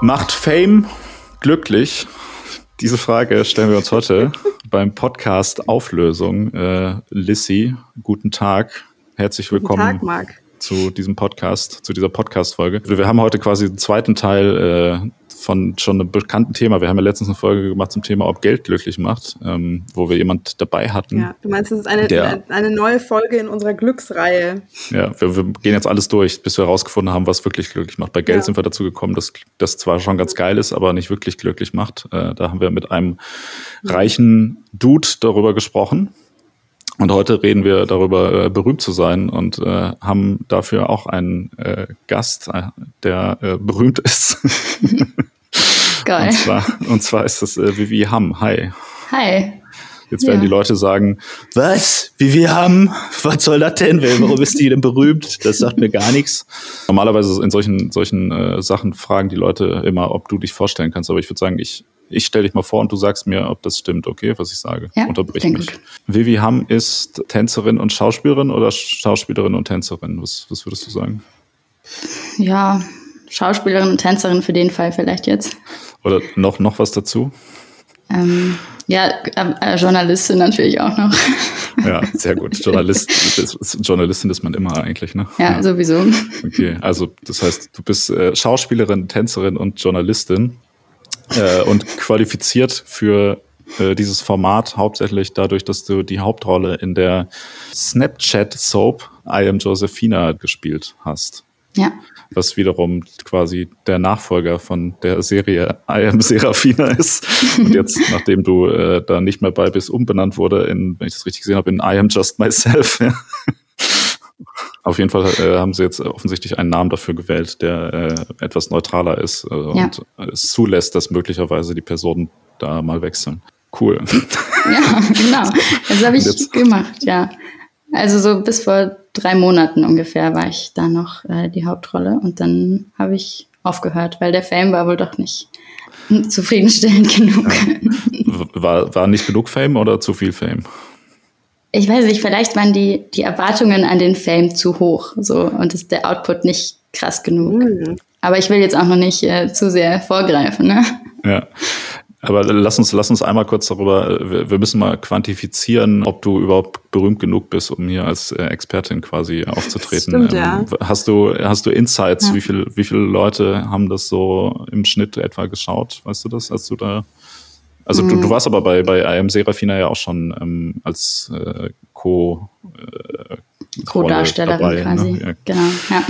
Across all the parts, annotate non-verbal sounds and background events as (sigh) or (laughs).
Macht Fame glücklich? Diese Frage stellen wir uns heute (laughs) beim Podcast Auflösung. Äh, Lissy, guten Tag. Herzlich willkommen Tag, zu diesem Podcast, zu dieser Podcast-Folge. Wir haben heute quasi den zweiten Teil äh, von schon einem bekannten Thema. Wir haben ja letztens eine Folge gemacht zum Thema, ob Geld glücklich macht, ähm, wo wir jemand dabei hatten. Ja, du meinst, es ist eine, der, eine neue Folge in unserer Glücksreihe. Ja, wir, wir gehen jetzt alles durch, bis wir herausgefunden haben, was wirklich glücklich macht. Bei Geld ja. sind wir dazu gekommen, dass das zwar schon ganz geil ist, aber nicht wirklich glücklich macht. Äh, da haben wir mit einem reichen Dude darüber gesprochen. Und heute reden wir darüber, äh, berühmt zu sein und äh, haben dafür auch einen äh, Gast, äh, der äh, berühmt ist. (laughs) Geil. Und zwar, und zwar ist das äh, Vivi Ham. Hi. Hi. Jetzt werden ja. die Leute sagen, was? Vivi Ham? Was soll das denn? Warum ist die denn berühmt? Das sagt mir gar nichts. Normalerweise in solchen, solchen äh, Sachen fragen die Leute immer, ob du dich vorstellen kannst. Aber ich würde sagen, ich, ich stelle dich mal vor und du sagst mir, ob das stimmt, okay, was ich sage. Ja, Unterbrich mich. Gut. Vivi Ham ist Tänzerin und Schauspielerin oder Schauspielerin und Tänzerin? Was, was würdest du sagen? Ja, Schauspielerin und Tänzerin für den Fall vielleicht jetzt. Oder noch, noch was dazu? Ähm, ja, äh, Journalistin natürlich auch noch. (laughs) Ja, sehr gut. (laughs) Journalist, Journalistin ist man immer eigentlich, ne? Ja, ja, sowieso. Okay, also das heißt, du bist äh, Schauspielerin, Tänzerin und Journalistin äh, und qualifiziert für äh, dieses Format hauptsächlich dadurch, dass du die Hauptrolle in der Snapchat-Soap I Am Josephina gespielt hast. Ja was wiederum quasi der Nachfolger von der Serie I Am Serafina ist. Und jetzt, (laughs) nachdem du äh, da nicht mehr bei bist, umbenannt wurde in, wenn ich das richtig gesehen habe, in I Am Just Myself. (laughs) Auf jeden Fall äh, haben sie jetzt offensichtlich einen Namen dafür gewählt, der äh, etwas neutraler ist äh, ja. und es zulässt, dass möglicherweise die Personen da mal wechseln. Cool. Ja, genau. Das habe ich gemacht, ja. Also so bis vor drei Monaten ungefähr war ich da noch äh, die Hauptrolle und dann habe ich aufgehört, weil der Fame war wohl doch nicht zufriedenstellend (laughs) genug. War, war nicht genug Fame oder zu viel Fame? Ich weiß nicht, vielleicht waren die, die Erwartungen an den Fame zu hoch so und ist der Output nicht krass genug. Mhm. Aber ich will jetzt auch noch nicht äh, zu sehr vorgreifen. Ne? Ja. Aber lass uns, lass uns einmal kurz darüber, wir müssen mal quantifizieren, ob du überhaupt berühmt genug bist, um hier als äh, Expertin quasi aufzutreten. Stimmt, ja. Ähm, hast du, hast du Insights? Ja. Wie viel, wie viele Leute haben das so im Schnitt etwa geschaut? Weißt du das, als du da, also mhm. du, du warst aber bei, bei I Am Serafina ja auch schon ähm, als äh, Co, äh, Co-Darstellerin ne? quasi. Ne? Ja. Genau, ja.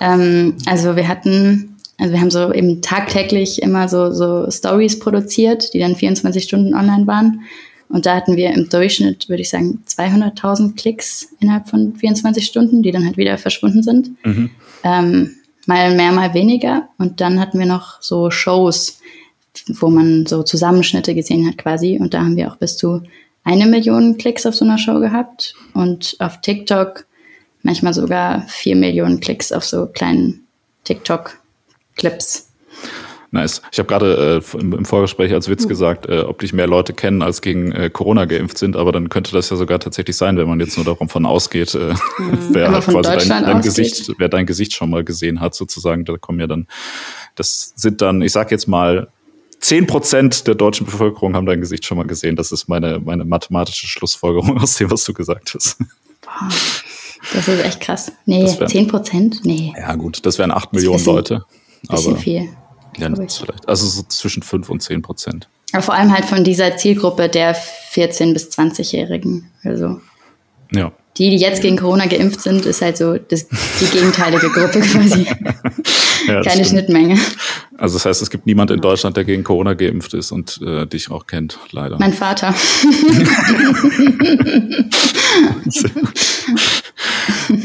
Ähm, also wir hatten also wir haben so eben tagtäglich immer so, so Stories produziert, die dann 24 Stunden online waren. Und da hatten wir im Durchschnitt, würde ich sagen, 200.000 Klicks innerhalb von 24 Stunden, die dann halt wieder verschwunden sind. Mhm. Ähm, mal mehr, mal weniger. Und dann hatten wir noch so Shows, wo man so Zusammenschnitte gesehen hat quasi. Und da haben wir auch bis zu eine Million Klicks auf so einer Show gehabt. Und auf TikTok manchmal sogar vier Millionen Klicks auf so kleinen TikTok Clips. Nice. Ich habe gerade äh, im Vorgespräch als Witz mhm. gesagt, äh, ob dich mehr Leute kennen, als gegen äh, Corona geimpft sind, aber dann könnte das ja sogar tatsächlich sein, wenn man jetzt nur davon ausgeht, äh, mhm. (laughs) wer halt quasi dein, dein Gesicht, wer dein Gesicht schon mal gesehen hat, sozusagen. Da kommen ja dann, das sind dann, ich sag jetzt mal, zehn Prozent der deutschen Bevölkerung haben dein Gesicht schon mal gesehen. Das ist meine, meine mathematische Schlussfolgerung aus dem, was du gesagt hast. Boah, das ist echt krass. Nee, zehn Prozent? Nee. Ja, gut, das wären acht Millionen Leute. Bisschen aber, viel. Ja, vielleicht. Also so zwischen 5 und 10 Prozent. Aber vor allem halt von dieser Zielgruppe der 14- bis 20-Jährigen. Also. Ja. Die, die jetzt gegen Corona geimpft sind, ist halt so das, die gegenteilige Gruppe (laughs) quasi. ja, Keine stimmt. Schnittmenge. Also das heißt, es gibt niemand in Deutschland, der gegen Corona geimpft ist und äh, dich auch kennt, leider. Mein Vater. (laughs) (laughs)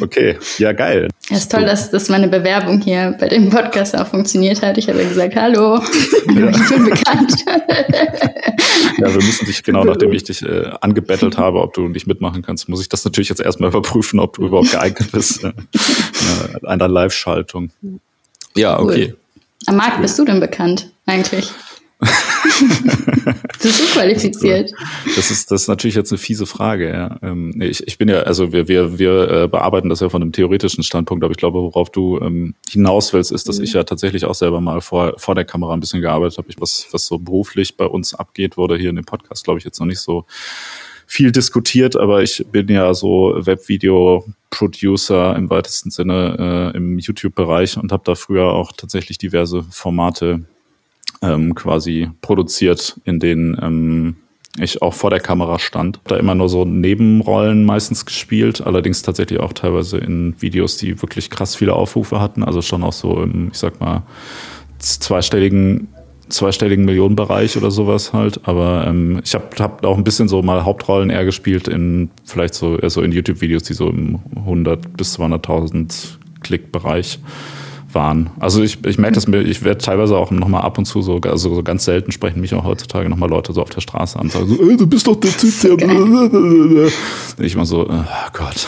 okay, ja geil. Ja, ist toll, dass, dass meine Bewerbung hier bei dem Podcast auch funktioniert hat. Ich habe gesagt, hallo, ja. ich bin bekannt. (laughs) ja, wir müssen dich, genau nachdem ich dich äh, angebettelt habe, ob du nicht mitmachen kannst, muss ich das natürlich jetzt erstmal überprüfen, ob du überhaupt geeignet bist (laughs) äh, einer Live-Schaltung. Ja, okay. Cool. Am Markt bist du denn bekannt eigentlich? (laughs) (laughs) Du bist so qualifiziert. Das ist, das ist natürlich jetzt eine fiese Frage. Ja. Ähm, ich, ich bin ja, also wir, wir, wir äh, bearbeiten das ja von einem theoretischen Standpunkt, aber ich glaube, worauf du ähm, hinaus willst, ist, dass mhm. ich ja tatsächlich auch selber mal vor, vor der Kamera ein bisschen gearbeitet habe. Ich, was, was so beruflich bei uns abgeht, wurde hier in dem Podcast, glaube ich, jetzt noch nicht so viel diskutiert, aber ich bin ja so Webvideo-Producer im weitesten Sinne äh, im YouTube-Bereich und habe da früher auch tatsächlich diverse Formate ähm, quasi produziert, in denen ähm, ich auch vor der Kamera stand. Da immer nur so Nebenrollen meistens gespielt, allerdings tatsächlich auch teilweise in Videos, die wirklich krass viele Aufrufe hatten. Also schon auch so im, ich sag mal, zweistelligen zweistelligen Millionenbereich oder sowas halt. Aber ähm, ich habe hab auch ein bisschen so mal Hauptrollen eher gespielt in vielleicht so, eher so in YouTube-Videos, die so im 100 bis 200.000 Klick-Bereich waren. Also ich, ich merke das mir, ich werde teilweise auch nochmal ab und zu so, also so ganz selten sprechen mich auch heutzutage nochmal Leute so auf der Straße an und sagen so, ey, du bist doch der Typ, der (laughs) (laughs) ich immer so, oh Gott.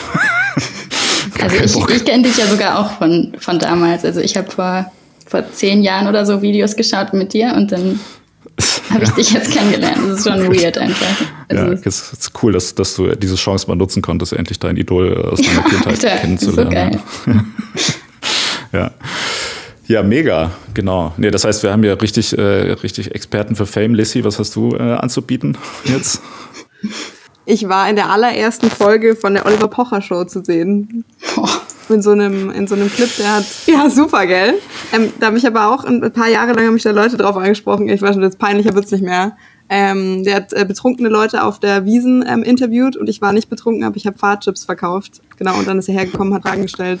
(laughs) also ich, ich kenne dich ja sogar auch von, von damals. Also ich habe vor vor zehn Jahren oder so Videos geschaut mit dir und dann habe ich dich jetzt kennengelernt. Das ist schon weird einfach. Also ja, es ist cool, dass, dass du diese Chance mal nutzen konntest, endlich dein Idol aus deiner Kindheit Alter, kennenzulernen. So geil. Ja. Ja, mega, genau. Nee, das heißt, wir haben ja richtig, äh, richtig Experten für Fame. Lissy, was hast du äh, anzubieten jetzt? (laughs) Ich war in der allerersten Folge von der Oliver Pocher Show zu sehen. Boah in so einem, in so einem Clip, der hat, (laughs) ja, super, gell? Ähm, da habe ich aber auch ein paar Jahre lang habe ich da Leute drauf angesprochen. Ich weiß schon, jetzt peinlicher wird's nicht mehr. Ähm, der hat äh, betrunkene Leute auf der Wiesen ähm, interviewt und ich war nicht betrunken, aber ich habe Fahrchips verkauft. Genau, und dann ist er hergekommen, hat Fragen gestellt.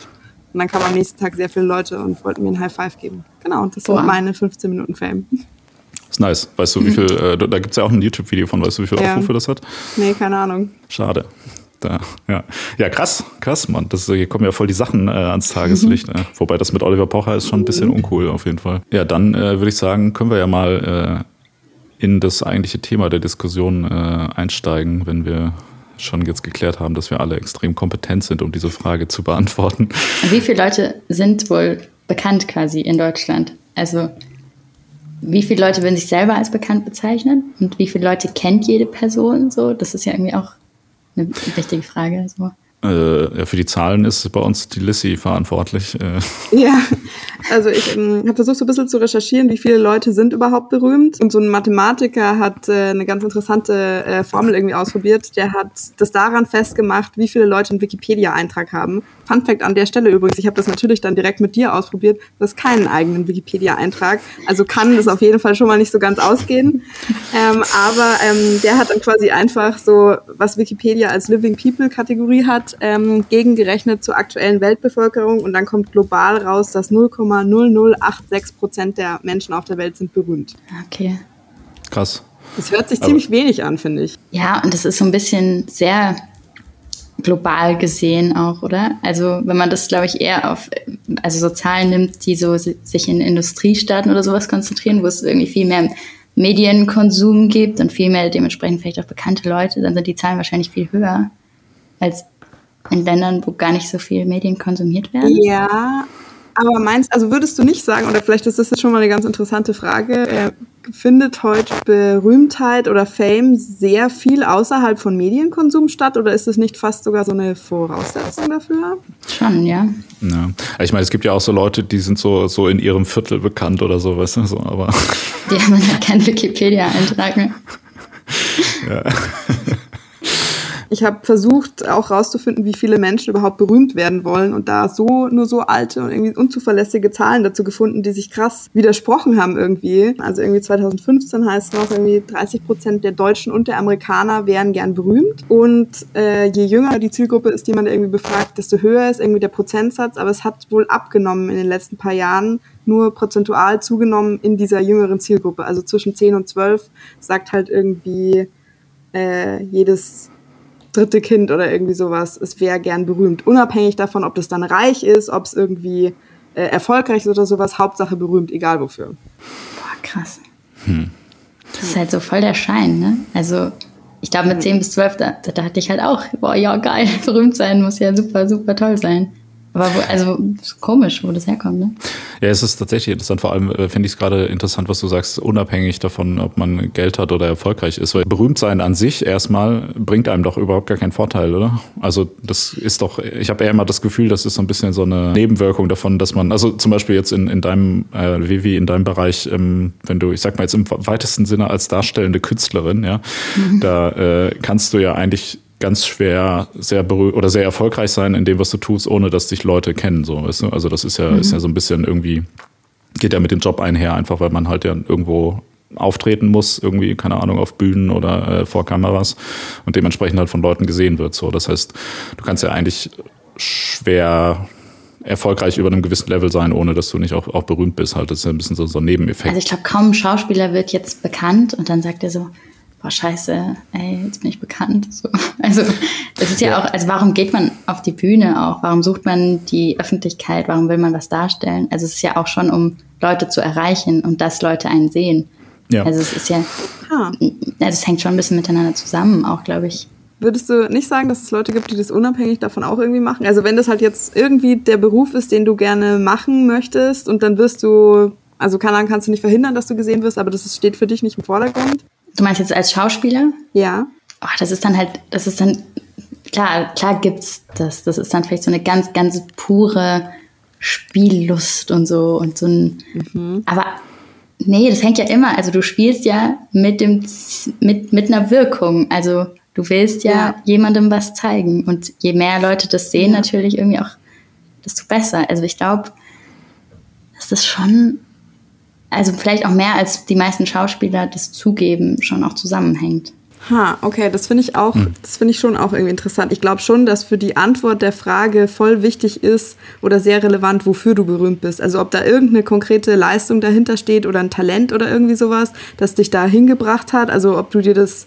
Und dann kamen am nächsten Tag sehr viele Leute und wollten mir ein High Five geben. Genau, und das Boah. sind meine 15 Minuten Fame. Das ist nice. Weißt du, wie viel, äh, da gibt es ja auch ein YouTube-Video von, weißt du, wie viel ja. Aufrufe das hat? Nee, keine Ahnung. Schade. Da, ja. ja, krass, krass, Mann. Das, hier kommen ja voll die Sachen äh, ans Tageslicht. Mhm. Äh. Wobei das mit Oliver Pocher ist schon ein bisschen uncool auf jeden Fall. Ja, dann äh, würde ich sagen, können wir ja mal äh, in das eigentliche Thema der Diskussion äh, einsteigen, wenn wir schon jetzt geklärt haben, dass wir alle extrem kompetent sind, um diese Frage zu beantworten. Wie viele Leute sind wohl bekannt quasi in Deutschland? Also wie viele Leute würden sich selber als bekannt bezeichnen und wie viele Leute kennt jede Person so? Das ist ja irgendwie auch eine wichtige Frage. So. Äh, ja, für die Zahlen ist bei uns die Lissy verantwortlich. Äh. Ja, also ich ähm, habe versucht so ein bisschen zu recherchieren, wie viele Leute sind überhaupt berühmt. Und so ein Mathematiker hat äh, eine ganz interessante äh, Formel irgendwie ausprobiert. Der hat das daran festgemacht, wie viele Leute einen Wikipedia-Eintrag haben. Fun Fact an der Stelle übrigens, ich habe das natürlich dann direkt mit dir ausprobiert, du hast keinen eigenen Wikipedia-Eintrag. Also kann das auf jeden Fall schon mal nicht so ganz ausgehen. Ähm, aber ähm, der hat dann quasi einfach so, was Wikipedia als Living People-Kategorie hat, ähm, gegengerechnet zur aktuellen Weltbevölkerung und dann kommt global raus, dass 0,0086 Prozent der Menschen auf der Welt sind berühmt. Okay. Krass. Das hört sich aber ziemlich wenig an, finde ich. Ja, und das ist so ein bisschen sehr global gesehen auch, oder? Also wenn man das, glaube ich, eher auf, also so Zahlen nimmt, die so sich in Industriestaaten oder sowas konzentrieren, wo es irgendwie viel mehr Medienkonsum gibt und viel mehr dementsprechend vielleicht auch bekannte Leute, dann sind die Zahlen wahrscheinlich viel höher als in Ländern, wo gar nicht so viel Medien konsumiert werden. Ja, aber meinst, also würdest du nicht sagen, oder vielleicht ist das jetzt schon mal eine ganz interessante Frage, äh, findet heute Berühmtheit oder Fame sehr viel außerhalb von Medienkonsum statt oder ist es nicht fast sogar so eine Voraussetzung dafür? Schon, ja. ja. Ich meine, es gibt ja auch so Leute, die sind so, so in ihrem Viertel bekannt oder so, weißt du, so, aber. Die haben ja keinen Wikipedia-Eintrag mehr. (laughs) ja. Ich habe versucht, auch rauszufinden, wie viele Menschen überhaupt berühmt werden wollen und da so nur so alte und irgendwie unzuverlässige Zahlen dazu gefunden, die sich krass widersprochen haben irgendwie. Also irgendwie 2015 heißt noch irgendwie 30 Prozent der Deutschen und der Amerikaner wären gern berühmt und äh, je jünger die Zielgruppe ist, die man irgendwie befragt, desto höher ist irgendwie der Prozentsatz. Aber es hat wohl abgenommen in den letzten paar Jahren nur prozentual zugenommen in dieser jüngeren Zielgruppe. Also zwischen 10 und 12 sagt halt irgendwie äh, jedes dritte Kind oder irgendwie sowas, es wäre gern berühmt. Unabhängig davon, ob das dann reich ist, ob es irgendwie äh, erfolgreich ist oder sowas, Hauptsache berühmt, egal wofür. Boah, krass. Hm. Das ist halt so voll der Schein, ne? Also, ich glaube, mit 10 bis 12, da, da dachte ich halt auch, boah, ja, geil, (laughs) berühmt sein muss ja super, super toll sein. Aber wo, also komisch, wo das herkommt, ne? Ja, es ist tatsächlich interessant. Vor allem äh, finde ich es gerade interessant, was du sagst, unabhängig davon, ob man Geld hat oder erfolgreich ist. Weil berühmt sein an sich erstmal bringt einem doch überhaupt gar keinen Vorteil, oder? Also das ist doch, ich habe eher immer das Gefühl, das ist so ein bisschen so eine Nebenwirkung davon, dass man, also zum Beispiel jetzt in, in deinem, äh, Vivi, in deinem Bereich, ähm, wenn du, ich sag mal jetzt im weitesten Sinne als darstellende Künstlerin, ja, mhm. da äh, kannst du ja eigentlich ganz schwer sehr berühmt oder sehr erfolgreich sein in dem, was du tust, ohne dass dich Leute kennen. So, weißt du? Also das ist ja, mhm. ist ja so ein bisschen irgendwie, geht ja mit dem Job einher, einfach weil man halt ja irgendwo auftreten muss, irgendwie, keine Ahnung, auf Bühnen oder äh, vor Kameras und dementsprechend halt von Leuten gesehen wird. So, das heißt, du kannst ja eigentlich schwer erfolgreich über einem gewissen Level sein, ohne dass du nicht auch, auch berühmt bist. Halt, das ist ja ein bisschen so, so ein Nebeneffekt. Also ich glaube, kaum ein Schauspieler wird jetzt bekannt und dann sagt er so, boah, scheiße, ey, jetzt bin ich bekannt. So. (laughs) Also das ist ja, ja, auch, also warum geht man auf die Bühne auch? Warum sucht man die Öffentlichkeit? Warum will man was darstellen? Also es ist ja auch schon, um Leute zu erreichen und dass Leute einen sehen. Ja. Also es ist ja, ah. also es hängt schon ein bisschen miteinander zusammen, auch glaube ich. Würdest du nicht sagen, dass es Leute gibt, die das unabhängig davon auch irgendwie machen? Also wenn das halt jetzt irgendwie der Beruf ist, den du gerne machen möchtest und dann wirst du, also keine Ahnung, kannst du nicht verhindern, dass du gesehen wirst, aber das steht für dich nicht im Vordergrund. Du meinst jetzt als Schauspieler? Ja. Oh, das ist dann halt, das ist dann, klar, klar gibt's das. Das ist dann vielleicht so eine ganz, ganz pure Spiellust und so und so ein, mhm. aber nee, das hängt ja immer, also du spielst ja mit dem, mit, mit einer Wirkung, also du willst ja, ja. jemandem was zeigen und je mehr Leute das sehen, ja. natürlich irgendwie auch, desto besser. Also ich glaube, das ist schon also vielleicht auch mehr als die meisten Schauspieler das zugeben, schon auch zusammenhängt. Ha, okay, das finde ich auch, hm. das finde ich schon auch irgendwie interessant. Ich glaube schon, dass für die Antwort der Frage voll wichtig ist oder sehr relevant, wofür du berühmt bist. Also ob da irgendeine konkrete Leistung dahinter steht oder ein Talent oder irgendwie sowas, das dich da hingebracht hat. Also ob du dir das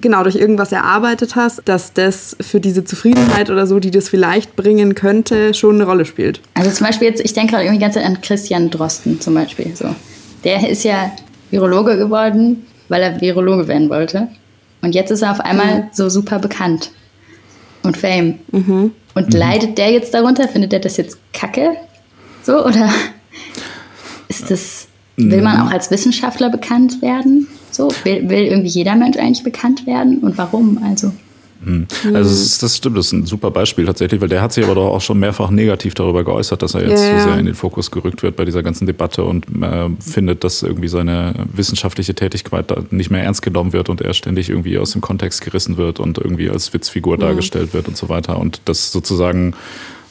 genau durch irgendwas erarbeitet hast, dass das für diese Zufriedenheit oder so, die das vielleicht bringen könnte, schon eine Rolle spielt. Also zum Beispiel jetzt, ich denke gerade irgendwie ganz an Christian Drosten zum Beispiel. So. Der ist ja Virologe geworden, weil er Virologe werden wollte. Und jetzt ist er auf einmal mhm. so super bekannt und Fame. Mhm. Und mhm. leidet der jetzt darunter? Findet er das jetzt kacke? So? Oder (laughs) ist das, will man auch als Wissenschaftler bekannt werden? So, will, will irgendwie jeder Mensch eigentlich bekannt werden und warum? Also. Hm. Also das, das, stimmt, das ist ein super Beispiel tatsächlich, weil der hat sich aber doch auch schon mehrfach negativ darüber geäußert, dass er jetzt ja, so sehr in den Fokus gerückt wird bei dieser ganzen Debatte und äh, findet, dass irgendwie seine wissenschaftliche Tätigkeit da nicht mehr ernst genommen wird und er ständig irgendwie aus dem Kontext gerissen wird und irgendwie als Witzfigur mhm. dargestellt wird und so weiter und das sozusagen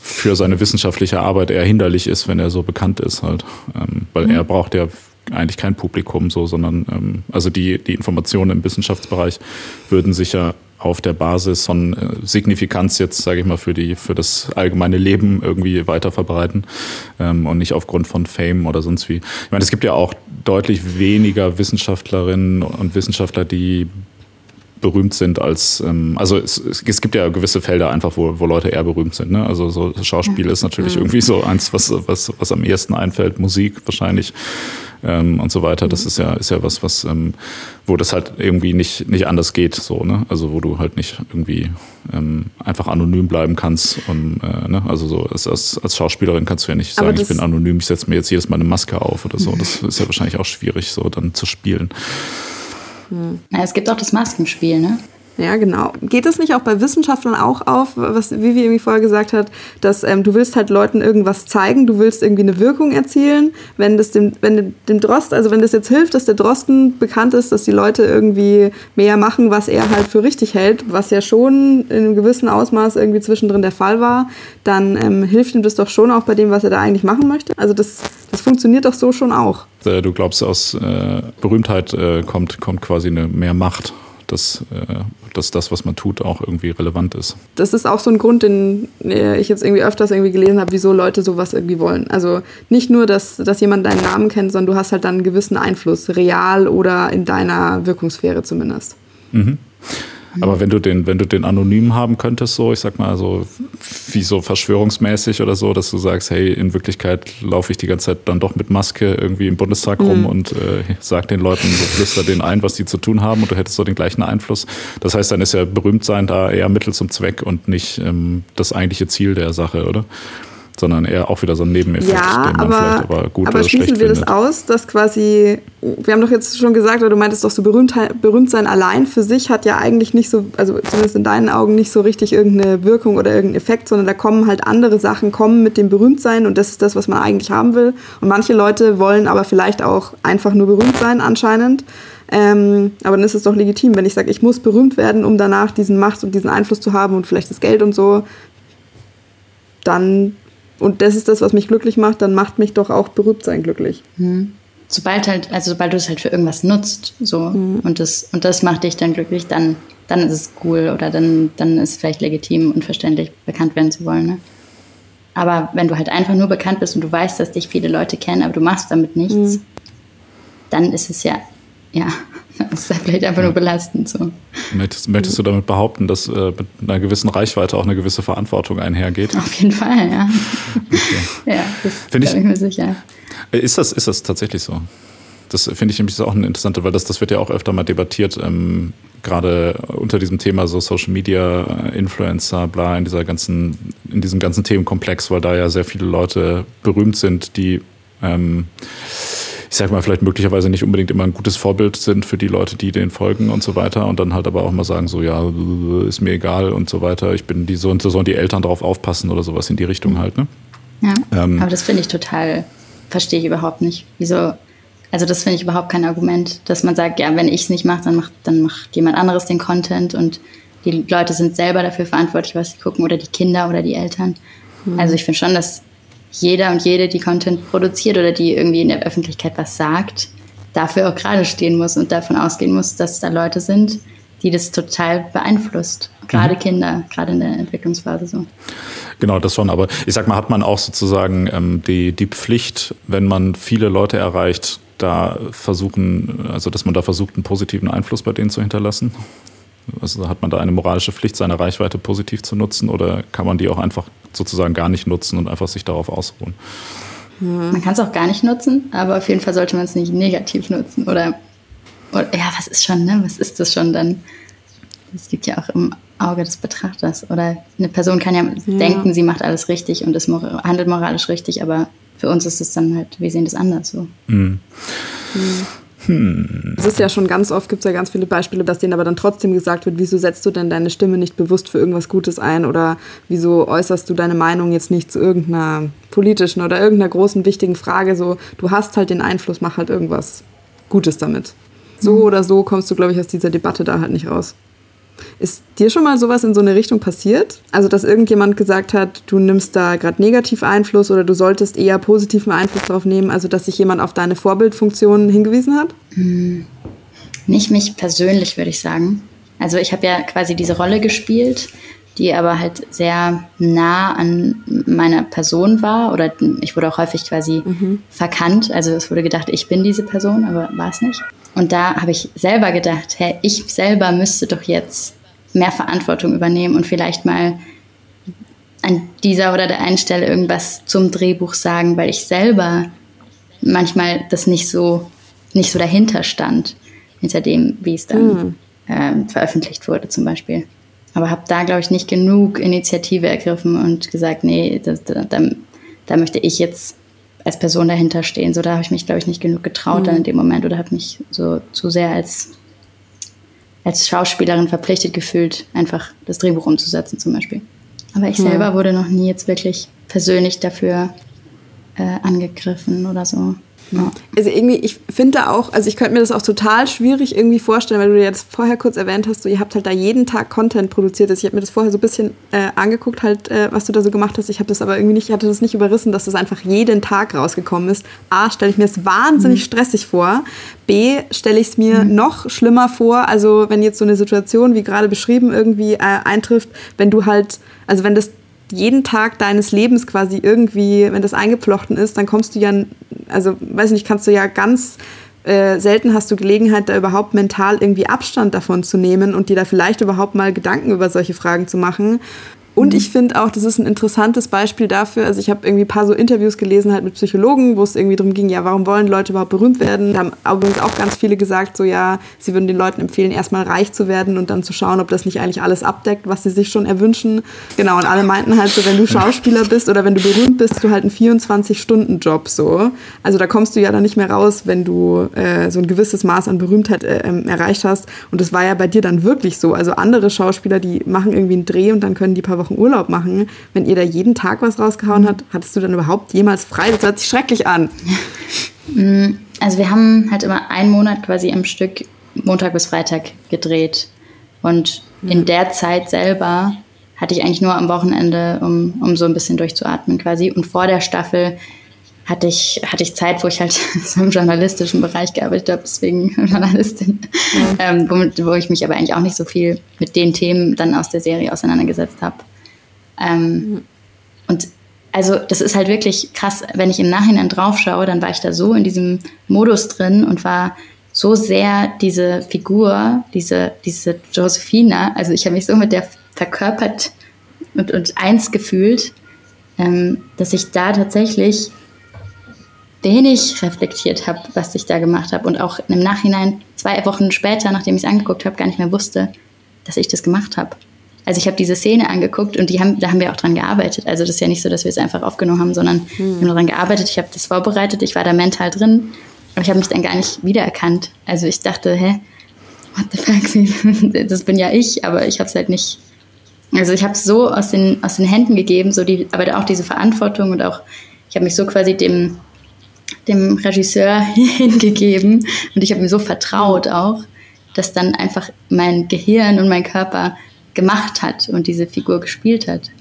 für seine wissenschaftliche Arbeit eher hinderlich ist, wenn er so bekannt ist halt, ähm, weil mhm. er braucht ja eigentlich kein Publikum so, sondern ähm, also die, die Informationen im Wissenschaftsbereich würden sich ja auf der Basis von äh, Signifikanz jetzt, sage ich mal, für die für das allgemeine Leben irgendwie weiter verbreiten ähm, und nicht aufgrund von Fame oder sonst wie. Ich meine, es gibt ja auch deutlich weniger Wissenschaftlerinnen und Wissenschaftler, die berühmt sind als, ähm, also es, es gibt ja gewisse Felder einfach, wo, wo Leute eher berühmt sind. Ne? Also so Schauspiel ist natürlich irgendwie so eins, was, was, was am ehesten einfällt, Musik wahrscheinlich ähm, und so weiter. Das ist ja, ist ja was, was, ähm, wo das halt irgendwie nicht, nicht anders geht, so, ne? Also wo du halt nicht irgendwie ähm, einfach anonym bleiben kannst. Und, äh, ne? Also so als, als, als Schauspielerin kannst du ja nicht sagen, ich bin anonym, ich setze mir jetzt jedes Mal eine Maske auf oder so. Das (laughs) ist ja wahrscheinlich auch schwierig, so dann zu spielen. Hm. Ja, es gibt auch das Maskenspiel, ne? Ja, genau. Geht es nicht auch bei Wissenschaftlern auch auf, was Vivi irgendwie vorher gesagt hat, dass ähm, du willst halt Leuten irgendwas zeigen, du willst irgendwie eine Wirkung erzielen. Wenn das dem, wenn dem Drost, also wenn das jetzt hilft, dass der Drosten bekannt ist, dass die Leute irgendwie mehr machen, was er halt für richtig hält, was ja schon in einem gewissen Ausmaß irgendwie zwischendrin der Fall war, dann ähm, hilft ihm das doch schon auch bei dem, was er da eigentlich machen möchte. Also das, das funktioniert doch so schon auch. Äh, du glaubst, aus äh, Berühmtheit äh, kommt, kommt quasi eine mehr Macht dass, äh, dass das, was man tut, auch irgendwie relevant ist. Das ist auch so ein Grund, den äh, ich jetzt irgendwie öfters irgendwie gelesen habe, wieso Leute sowas irgendwie wollen. Also nicht nur, dass, dass jemand deinen Namen kennt, sondern du hast halt dann einen gewissen Einfluss, real oder in deiner Wirkungssphäre zumindest. Mhm. Aber wenn du den, wenn du den anonym haben könntest, so, ich sag mal, so wie so verschwörungsmäßig oder so, dass du sagst, hey, in Wirklichkeit laufe ich die ganze Zeit dann doch mit Maske irgendwie im Bundestag rum mhm. und äh, sag den Leuten, so flüster denen ein, was die zu tun haben und du hättest so den gleichen Einfluss. Das heißt, dann ist ja berühmt sein da eher Mittel zum Zweck und nicht ähm, das eigentliche Ziel der Sache, oder? Sondern eher auch wieder so ein Nebeneffekt, ja, den man aber, vielleicht aber gut aber oder schließen wir das aus, dass quasi, wir haben doch jetzt schon gesagt, oder du meintest doch so berühmt, berühmt sein allein für sich hat ja eigentlich nicht so, also zumindest in deinen Augen nicht so richtig irgendeine Wirkung oder irgendeinen Effekt, sondern da kommen halt andere Sachen, kommen mit dem Berühmtsein und das ist das, was man eigentlich haben will. Und manche Leute wollen aber vielleicht auch einfach nur berühmt sein anscheinend. Ähm, aber dann ist es doch legitim, wenn ich sage, ich muss berühmt werden, um danach diesen Macht und diesen Einfluss zu haben und vielleicht das Geld und so, dann und das ist das, was mich glücklich macht, dann macht mich doch auch berühmt sein glücklich. Mhm. Sobald halt, also sobald du es halt für irgendwas nutzt, so mhm. und das und das macht dich dann glücklich, dann dann ist es cool oder dann dann ist es vielleicht legitim und verständlich bekannt werden zu wollen. Ne? Aber wenn du halt einfach nur bekannt bist und du weißt, dass dich viele Leute kennen, aber du machst damit nichts, mhm. dann ist es ja ja Das ist vielleicht einfach nur belastend. So. Möchtest, möchtest du damit behaupten, dass äh, mit einer gewissen Reichweite auch eine gewisse Verantwortung einhergeht? Auf jeden Fall, ja. Okay. (laughs) ja, das bin ich, ich mir sicher. Äh, ist das, ist das tatsächlich so? Das finde ich nämlich auch eine interessante, weil das, das wird ja auch öfter mal debattiert, ähm, gerade unter diesem Thema so Social Media, äh, Influencer, bla, in dieser ganzen, in diesem ganzen Themenkomplex, weil da ja sehr viele Leute berühmt sind, die ähm, ich sag mal, vielleicht möglicherweise nicht unbedingt immer ein gutes Vorbild sind für die Leute, die denen folgen und so weiter und dann halt aber auch mal sagen, so ja, ist mir egal und so weiter, ich bin die so und so sollen die Eltern darauf aufpassen oder sowas in die Richtung halt, ne? Ja, ähm, aber das finde ich total, verstehe ich überhaupt nicht. Wieso, also das finde ich überhaupt kein Argument, dass man sagt, ja, wenn ich es nicht mache, dann macht, dann macht jemand anderes den Content und die Leute sind selber dafür verantwortlich, was sie gucken oder die Kinder oder die Eltern. Mhm. Also ich finde schon, dass jeder und jede, die Content produziert oder die irgendwie in der Öffentlichkeit was sagt, dafür auch gerade stehen muss und davon ausgehen muss, dass da Leute sind, die das total beeinflusst. Gerade mhm. Kinder, gerade in der Entwicklungsphase so. Genau, das schon. Aber ich sag mal, hat man auch sozusagen ähm, die, die Pflicht, wenn man viele Leute erreicht, da versuchen, also dass man da versucht, einen positiven Einfluss bei denen zu hinterlassen? Also hat man da eine moralische Pflicht, seine Reichweite positiv zu nutzen oder kann man die auch einfach sozusagen gar nicht nutzen und einfach sich darauf ausruhen? Hm. Man kann es auch gar nicht nutzen, aber auf jeden Fall sollte man es nicht negativ nutzen. Oder, oder, ja, was ist schon, ne? Was ist das schon dann? Das liegt ja auch im Auge des Betrachters. Oder eine Person kann ja, ja. denken, sie macht alles richtig und ist handelt moralisch richtig, aber für uns ist es dann halt, wir sehen das anders so. Mhm. Mhm. Hm. Es ist ja schon ganz oft, gibt es ja ganz viele Beispiele, dass denen aber dann trotzdem gesagt wird, wieso setzt du denn deine Stimme nicht bewusst für irgendwas Gutes ein oder wieso äußerst du deine Meinung jetzt nicht zu irgendeiner politischen oder irgendeiner großen, wichtigen Frage, so du hast halt den Einfluss, mach halt irgendwas Gutes damit. So mhm. oder so kommst du, glaube ich, aus dieser Debatte da halt nicht raus. Ist dir schon mal sowas in so eine Richtung passiert? Also, dass irgendjemand gesagt hat, du nimmst da gerade negativ Einfluss oder du solltest eher positiven Einfluss darauf nehmen, also dass sich jemand auf deine Vorbildfunktion hingewiesen hat? Hm. Nicht mich persönlich, würde ich sagen. Also, ich habe ja quasi diese Rolle gespielt, die aber halt sehr nah an meiner Person war oder ich wurde auch häufig quasi mhm. verkannt. Also, es wurde gedacht, ich bin diese Person, aber war es nicht. Und da habe ich selber gedacht, hey, ich selber müsste doch jetzt mehr Verantwortung übernehmen und vielleicht mal an dieser oder der einen Stelle irgendwas zum Drehbuch sagen, weil ich selber manchmal das nicht so, nicht so dahinter stand, hinter dem, wie es dann mhm. äh, veröffentlicht wurde zum Beispiel. Aber habe da, glaube ich, nicht genug Initiative ergriffen und gesagt, nee, da, da, da möchte ich jetzt als Person dahinter stehen. So, da habe ich mich, glaube ich, nicht genug getraut mhm. dann in dem Moment oder habe mich so zu sehr als, als Schauspielerin verpflichtet gefühlt, einfach das Drehbuch umzusetzen zum Beispiel. Aber ich mhm. selber wurde noch nie jetzt wirklich persönlich dafür äh, angegriffen oder so. Ja. Also irgendwie, ich finde auch, also ich könnte mir das auch total schwierig irgendwie vorstellen, weil du jetzt vorher kurz erwähnt hast, so ihr habt halt da jeden Tag Content produziert. Also ich habe mir das vorher so ein bisschen äh, angeguckt, halt, äh, was du da so gemacht hast. Ich habe das aber irgendwie nicht, ich hatte das nicht überrissen, dass das einfach jeden Tag rausgekommen ist. A, stelle ich mir es wahnsinnig mhm. stressig vor. B, stelle ich es mir mhm. noch schlimmer vor, also wenn jetzt so eine Situation, wie gerade beschrieben, irgendwie äh, eintrifft, wenn du halt, also wenn das jeden Tag deines Lebens quasi irgendwie, wenn das eingepflochten ist, dann kommst du ja, also weiß nicht, kannst du ja ganz äh, selten hast du Gelegenheit, da überhaupt mental irgendwie Abstand davon zu nehmen und dir da vielleicht überhaupt mal Gedanken über solche Fragen zu machen. Und mhm. ich finde auch, das ist ein interessantes Beispiel dafür. Also ich habe irgendwie ein paar so Interviews gelesen halt mit Psychologen, wo es irgendwie darum ging, ja, warum wollen Leute überhaupt berühmt werden? Da haben übrigens auch ganz viele gesagt, so ja, sie würden den Leuten empfehlen, erstmal reich zu werden und dann zu schauen, ob das nicht eigentlich alles abdeckt, was sie sich schon erwünschen. Genau, und alle meinten halt so, wenn du Schauspieler bist oder wenn du berühmt bist, du halt einen 24-Stunden-Job so. Also da kommst du ja dann nicht mehr raus, wenn du äh, so ein gewisses Maß an Berühmtheit äh, ähm, erreicht hast. Und das war ja bei dir dann wirklich so. Also andere Schauspieler, die machen irgendwie einen Dreh und dann können die paar Wochen Urlaub machen. Wenn ihr da jeden Tag was rausgehauen habt, hattest du dann überhaupt jemals frei? Das hört sich schrecklich an. (laughs) Mm, also wir haben halt immer einen Monat quasi im Stück Montag bis Freitag gedreht. Und in mhm. der Zeit selber hatte ich eigentlich nur am Wochenende, um, um so ein bisschen durchzuatmen quasi. Und vor der Staffel hatte ich, hatte ich Zeit, wo ich halt (laughs) so im journalistischen Bereich gearbeitet habe, deswegen (laughs) Journalistin, ja. ähm, wo, wo, ich mich aber eigentlich auch nicht so viel mit den Themen dann aus der Serie auseinandergesetzt habe. Ähm, mhm. Und also das ist halt wirklich krass, wenn ich im Nachhinein drauf schaue, dann war ich da so in diesem Modus drin und war so sehr diese Figur, diese, diese Josephina, also ich habe mich so mit der verkörpert und, und eins gefühlt, ähm, dass ich da tatsächlich wenig reflektiert habe, was ich da gemacht habe und auch im Nachhinein zwei Wochen später, nachdem ich es angeguckt habe, gar nicht mehr wusste, dass ich das gemacht habe. Also ich habe diese Szene angeguckt und die haben, da haben wir auch dran gearbeitet. Also das ist ja nicht so, dass wir es einfach aufgenommen haben, sondern hm. wir haben daran gearbeitet. Ich habe das vorbereitet, ich war da mental drin, aber ich habe mich dann gar nicht wiedererkannt. Also ich dachte, hä, what the fuck, (laughs) das bin ja ich, aber ich habe es halt nicht. Also ich habe es so aus den, aus den Händen gegeben, so die, aber auch diese Verantwortung und auch, ich habe mich so quasi dem dem Regisseur (laughs) hingegeben und ich habe mir so vertraut auch, dass dann einfach mein Gehirn und mein Körper gemacht hat und diese Figur gespielt hat.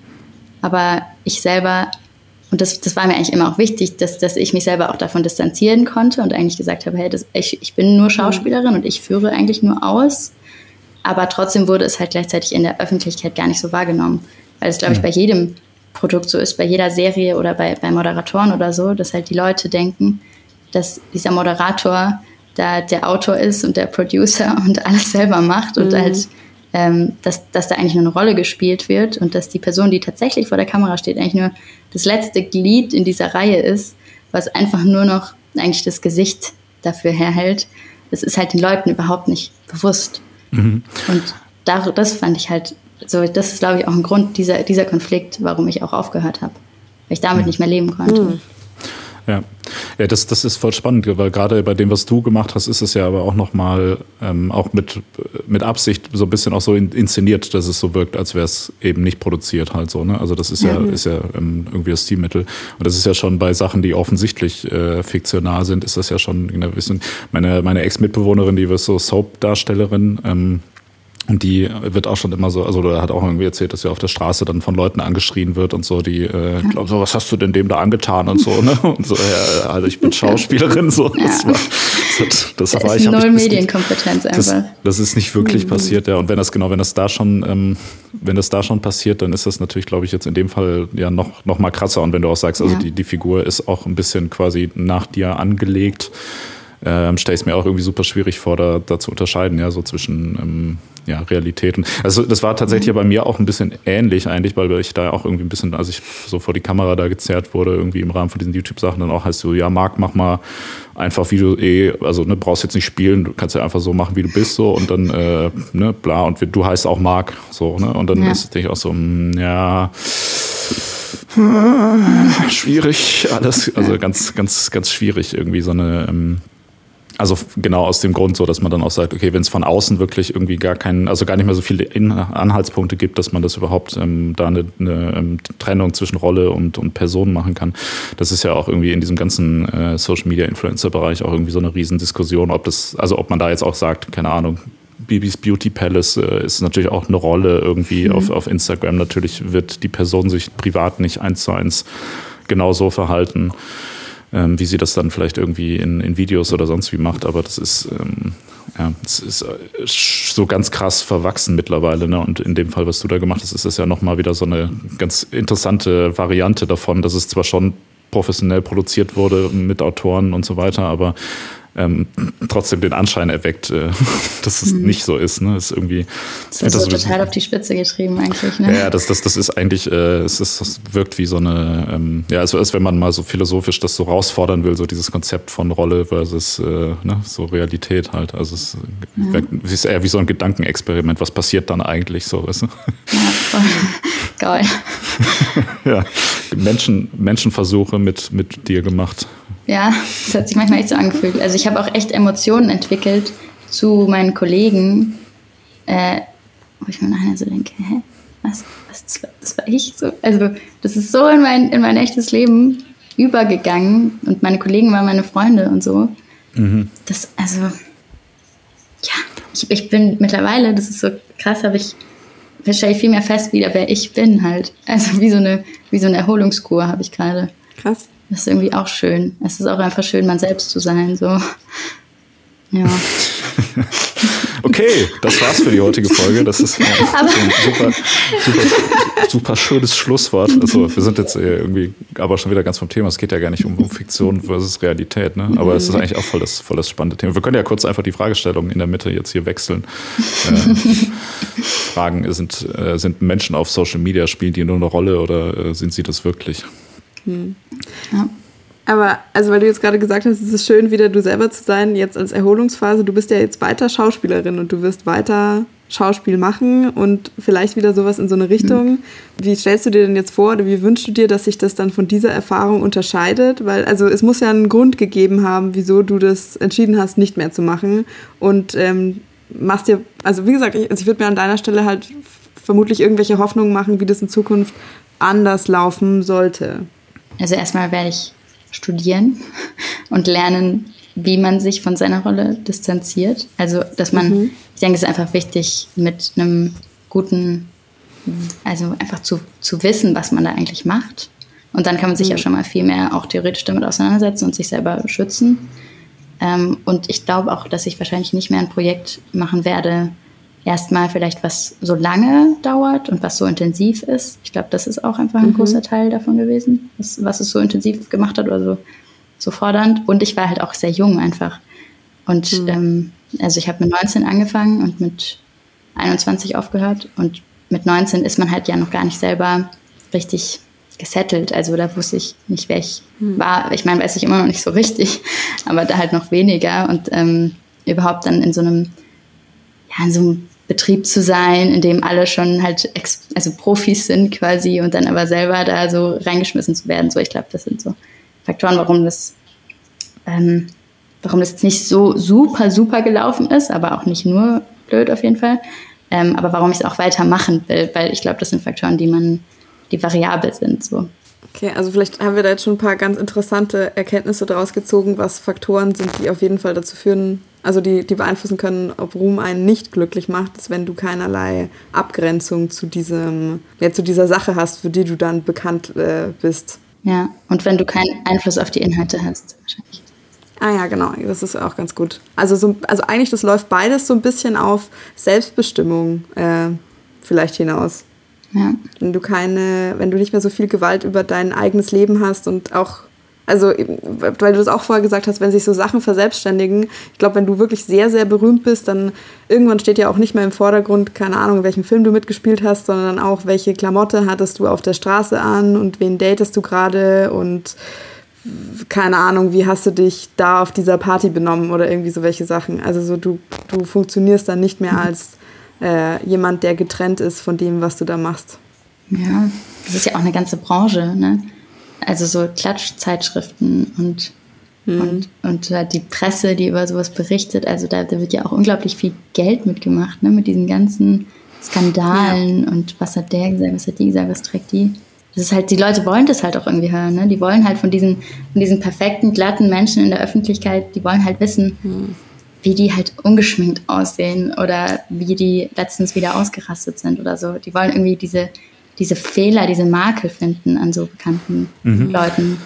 Aber ich selber, und das, das war mir eigentlich immer auch wichtig, dass, dass ich mich selber auch davon distanzieren konnte und eigentlich gesagt habe, hey, das, ich, ich bin nur Schauspielerin und ich führe eigentlich nur aus. Aber trotzdem wurde es halt gleichzeitig in der Öffentlichkeit gar nicht so wahrgenommen. Weil es, glaube ich, bei jedem Produkt so ist, bei jeder Serie oder bei, bei Moderatoren oder so, dass halt die Leute denken, dass dieser Moderator da der Autor ist und der Producer und alles selber macht und mhm. halt, ähm, dass, dass da eigentlich nur eine Rolle gespielt wird und dass die Person, die tatsächlich vor der Kamera steht, eigentlich nur das letzte Glied in dieser Reihe ist, was einfach nur noch eigentlich das Gesicht dafür herhält. Das ist halt den Leuten überhaupt nicht bewusst. Mhm. Und da, das fand ich halt so, das ist, glaube ich, auch ein Grund, dieser, dieser Konflikt, warum ich auch aufgehört habe. Weil ich damit mhm. nicht mehr leben konnte. Mhm. Ja, ja das, das ist voll spannend, weil gerade bei dem, was du gemacht hast, ist es ja aber auch nochmal ähm, auch mit, mit Absicht so ein bisschen auch so inszeniert, dass es so wirkt, als wäre es eben nicht produziert halt so. Ne? Also das ist ja, ja ist ja ähm, irgendwie das Stilmittel. Und das ist ja schon bei Sachen, die offensichtlich äh, fiktional sind, ist das ja schon, in der Wissen. meine, meine Ex-Mitbewohnerin, die wird so Soap-Darstellerin, ähm, und die wird auch schon immer so, also er hat auch irgendwie erzählt, dass sie auf der Straße dann von Leuten angeschrien wird und so, die äh, glauben so, was hast du denn dem da angetan und so, ne? (laughs) Und so, ja, also ich bin Schauspielerin, so. Das war, das, das war ich. Null Medienkompetenz einfach. Das, das, ist nicht wirklich mhm. passiert, ja. Und wenn das genau, wenn das da schon, ähm, wenn das da schon passiert, dann ist das natürlich, glaube ich, jetzt in dem Fall ja noch, noch mal krasser. Und wenn du auch sagst, also ja. die, die Figur ist auch ein bisschen quasi nach dir angelegt, ähm, stelle ich es mir auch irgendwie super schwierig vor, da, da zu unterscheiden, ja, so zwischen ähm, ja, Realitäten. Also das war tatsächlich mhm. bei mir auch ein bisschen ähnlich eigentlich, weil ich da auch irgendwie ein bisschen, als ich so vor die Kamera da gezerrt wurde, irgendwie im Rahmen von diesen YouTube-Sachen, dann auch heißt so, ja, Marc, mach mal einfach, wie du eh, also ne, brauchst jetzt nicht spielen, du kannst ja einfach so machen, wie du bist, so und dann, äh, ne, bla, und du heißt auch Marc, so, ne, und dann ja. ist es auch so, mh, hm, ja, schwierig, alles, also ganz, ganz, ganz schwierig irgendwie so eine, ähm, also genau aus dem Grund so, dass man dann auch sagt, okay, wenn es von außen wirklich irgendwie gar keinen, also gar nicht mehr so viele Anhaltspunkte gibt, dass man das überhaupt ähm, da eine, eine ähm, Trennung zwischen Rolle und, und Person machen kann. Das ist ja auch irgendwie in diesem ganzen äh, Social Media Influencer Bereich auch irgendwie so eine Riesendiskussion, ob das, also ob man da jetzt auch sagt, keine Ahnung, Bibis Beauty Palace äh, ist natürlich auch eine Rolle irgendwie mhm. auf, auf Instagram. Natürlich wird die Person sich privat nicht eins zu eins genauso verhalten ähm, wie sie das dann vielleicht irgendwie in, in Videos oder sonst wie macht. Aber das ist, ähm, ja, das ist äh, so ganz krass verwachsen mittlerweile. Ne? Und in dem Fall, was du da gemacht hast, ist das ja nochmal wieder so eine ganz interessante Variante davon, dass es zwar schon professionell produziert wurde mit Autoren und so weiter, aber ähm, trotzdem den Anschein erweckt, äh, (laughs) dass es mhm. nicht so ist. Ne? ist irgendwie, das ist so total auf die Spitze getrieben eigentlich. Ne? Ja, das, das, das ist eigentlich, äh, es ist, das wirkt wie so eine, ähm, ja, also als wenn man mal so philosophisch das so herausfordern will, so dieses Konzept von Rolle versus äh, ne, so Realität halt. Also es, ja. es ist eher wie so ein Gedankenexperiment. Was passiert dann eigentlich so? Weißt du? Ja, voll. (laughs) Geil. ja, Menschen, Menschenversuche mit, mit dir gemacht. Ja, (laughs) das hat sich manchmal echt so angefühlt. Also ich habe auch echt Emotionen entwickelt zu meinen Kollegen, äh, wo ich mir nachher so denke, hä, was, was das, war, das war ich so. Also das ist so in mein, in mein echtes Leben übergegangen und meine Kollegen waren meine Freunde und so. Mhm. Das, also, ja, ich, ich bin mittlerweile, das ist so krass, aber ich stelle ich viel mehr fest wieder, wer ich bin halt. Also wie so eine, wie so eine Erholungskur habe ich gerade. Krass. Das ist irgendwie auch schön. Es ist auch einfach schön, man selbst zu sein. So. Ja. (laughs) okay, das war's für die heutige Folge. Das ist ein (laughs) super, super, super schönes Schlusswort. Also wir sind jetzt irgendwie aber schon wieder ganz vom Thema. Es geht ja gar nicht um, Fiktion versus Realität, ne? Aber es ist eigentlich auch voll das, voll das spannende Thema. Wir können ja kurz einfach die Fragestellung in der Mitte jetzt hier wechseln. (laughs) Äh, Fragen sind, äh, sind Menschen auf Social Media, spielen die nur eine Rolle oder äh, sind sie das wirklich? Hm. Ja. Aber, also weil du jetzt gerade gesagt hast, es ist schön, wieder du selber zu sein, jetzt als Erholungsphase. Du bist ja jetzt weiter Schauspielerin und du wirst weiter Schauspiel machen und vielleicht wieder sowas in so eine Richtung. Mhm. Wie stellst du dir denn jetzt vor oder wie wünschst du dir, dass sich das dann von dieser Erfahrung unterscheidet? Weil, also es muss ja einen Grund gegeben haben, wieso du das entschieden hast, nicht mehr zu machen. Und ähm, machst dir, also wie gesagt, ich, also ich würde mir an deiner Stelle halt vermutlich irgendwelche Hoffnungen machen, wie das in Zukunft anders laufen sollte. Also erstmal werde ich studieren (laughs) und lernen, wie man sich von seiner Rolle distanziert. Also, dass man, mhm. ich denke, es ist einfach wichtig, mit einem guten, also einfach zu, zu wissen, was man da eigentlich macht. Und dann kann man sich mhm. ja schon mal viel mehr auch theoretisch damit auseinandersetzen und sich selber schützen. Ähm, und ich glaube auch, dass ich wahrscheinlich nicht mehr ein Projekt machen werde, erstmal vielleicht was so lange dauert und was so intensiv ist. Ich glaube, das ist auch einfach ein mhm. großer Teil davon gewesen, was, was es so intensiv gemacht hat oder so, so fordernd. Und ich war halt auch sehr jung einfach. Und mhm. ähm, also ich habe mit 19 angefangen und mit 21 aufgehört. Und mit 19 ist man halt ja noch gar nicht selber richtig gesettelt. Also da wusste ich nicht, wer ich mhm. war. Ich meine, weiß ich immer noch nicht so richtig, aber da halt noch weniger. Und ähm, überhaupt dann in so einem, ja, in so einem Betrieb zu sein, in dem alle schon halt ex also Profis sind quasi und dann aber selber da so reingeschmissen zu werden. So, ich glaube, das sind so Faktoren, warum das, ähm, warum das jetzt nicht so super, super gelaufen ist, aber auch nicht nur blöd auf jeden Fall. Ähm, aber warum ich es auch weitermachen will, weil ich glaube, das sind Faktoren, die man, die variabel sind. So. Okay, also vielleicht haben wir da jetzt schon ein paar ganz interessante Erkenntnisse daraus gezogen, was Faktoren sind, die auf jeden Fall dazu führen, also die, die beeinflussen können, ob Ruhm einen nicht glücklich macht, ist, wenn du keinerlei Abgrenzung zu diesem, ja, zu dieser Sache hast, für die du dann bekannt äh, bist. Ja, und wenn du keinen Einfluss auf die Inhalte hast, wahrscheinlich. Ah ja, genau, das ist auch ganz gut. Also, so, also eigentlich, das läuft beides so ein bisschen auf Selbstbestimmung äh, vielleicht hinaus. Ja. Wenn du keine, wenn du nicht mehr so viel Gewalt über dein eigenes Leben hast und auch also, weil du das auch vorher gesagt hast, wenn sich so Sachen verselbstständigen, ich glaube, wenn du wirklich sehr, sehr berühmt bist, dann irgendwann steht ja auch nicht mehr im Vordergrund, keine Ahnung, welchen Film du mitgespielt hast, sondern auch, welche Klamotte hattest du auf der Straße an und wen datest du gerade und keine Ahnung, wie hast du dich da auf dieser Party benommen oder irgendwie so welche Sachen. Also so du, du funktionierst dann nicht mehr als äh, jemand, der getrennt ist von dem, was du da machst. Ja, das ist ja auch eine ganze Branche, ne? also so Klatschzeitschriften und, mhm. und, und halt die Presse, die über sowas berichtet. Also da, da wird ja auch unglaublich viel Geld mitgemacht, ne? mit diesen ganzen Skandalen ja. und was hat der gesagt, was hat die gesagt, was trägt die. Das ist halt, die Leute wollen das halt auch irgendwie hören. Ne? Die wollen halt von diesen, von diesen perfekten, glatten Menschen in der Öffentlichkeit, die wollen halt wissen, mhm. Wie die halt ungeschminkt aussehen oder wie die letztens wieder ausgerastet sind oder so. Die wollen irgendwie diese diese Fehler, diese Makel finden an so bekannten mhm. Leuten.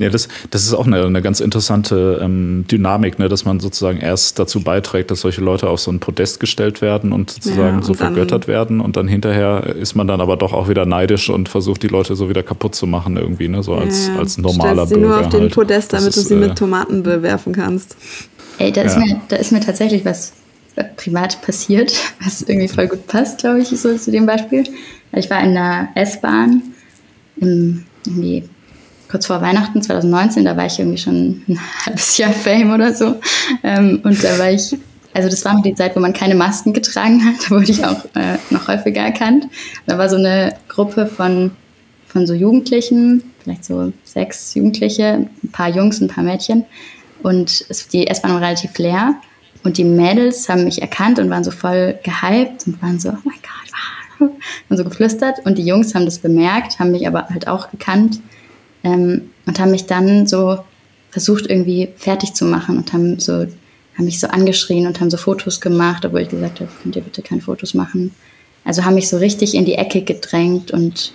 Ja, das, das ist auch eine, eine ganz interessante ähm, Dynamik, ne, dass man sozusagen erst dazu beiträgt, dass solche Leute auf so ein Podest gestellt werden und sozusagen ja, und so vergöttert werden und dann hinterher ist man dann aber doch auch wieder neidisch und versucht die Leute so wieder kaputt zu machen irgendwie, ne, so als, ja, als normaler Bürger. sie nur auf den halt. Podest, damit das du sie ist, mit äh, Tomaten bewerfen kannst. Ey, da, ja. ist mir, da ist mir tatsächlich was privat passiert, (laughs) was irgendwie voll gut passt, glaube ich, so zu dem Beispiel. Ich war in der S-Bahn irgendwie kurz vor Weihnachten 2019, da war ich irgendwie schon ein (laughs) halbes Jahr Fame oder so. Ähm, und da war ich, also das war noch die Zeit, wo man keine Masken getragen hat, (laughs) da wurde ich auch äh, noch häufiger erkannt. Da war so eine Gruppe von, von so Jugendlichen, vielleicht so sechs Jugendliche, ein paar Jungs, ein paar Mädchen. Und die S-Bahn war relativ leer. Und die Mädels haben mich erkannt und waren so voll gehypt und waren so, oh mein Gott, wow. Und so geflüstert. Und die Jungs haben das bemerkt, haben mich aber halt auch gekannt ähm, und haben mich dann so versucht, irgendwie fertig zu machen und haben so, haben mich so angeschrien und haben so Fotos gemacht, obwohl ich gesagt habe, könnt ihr bitte keine Fotos machen. Also haben mich so richtig in die Ecke gedrängt und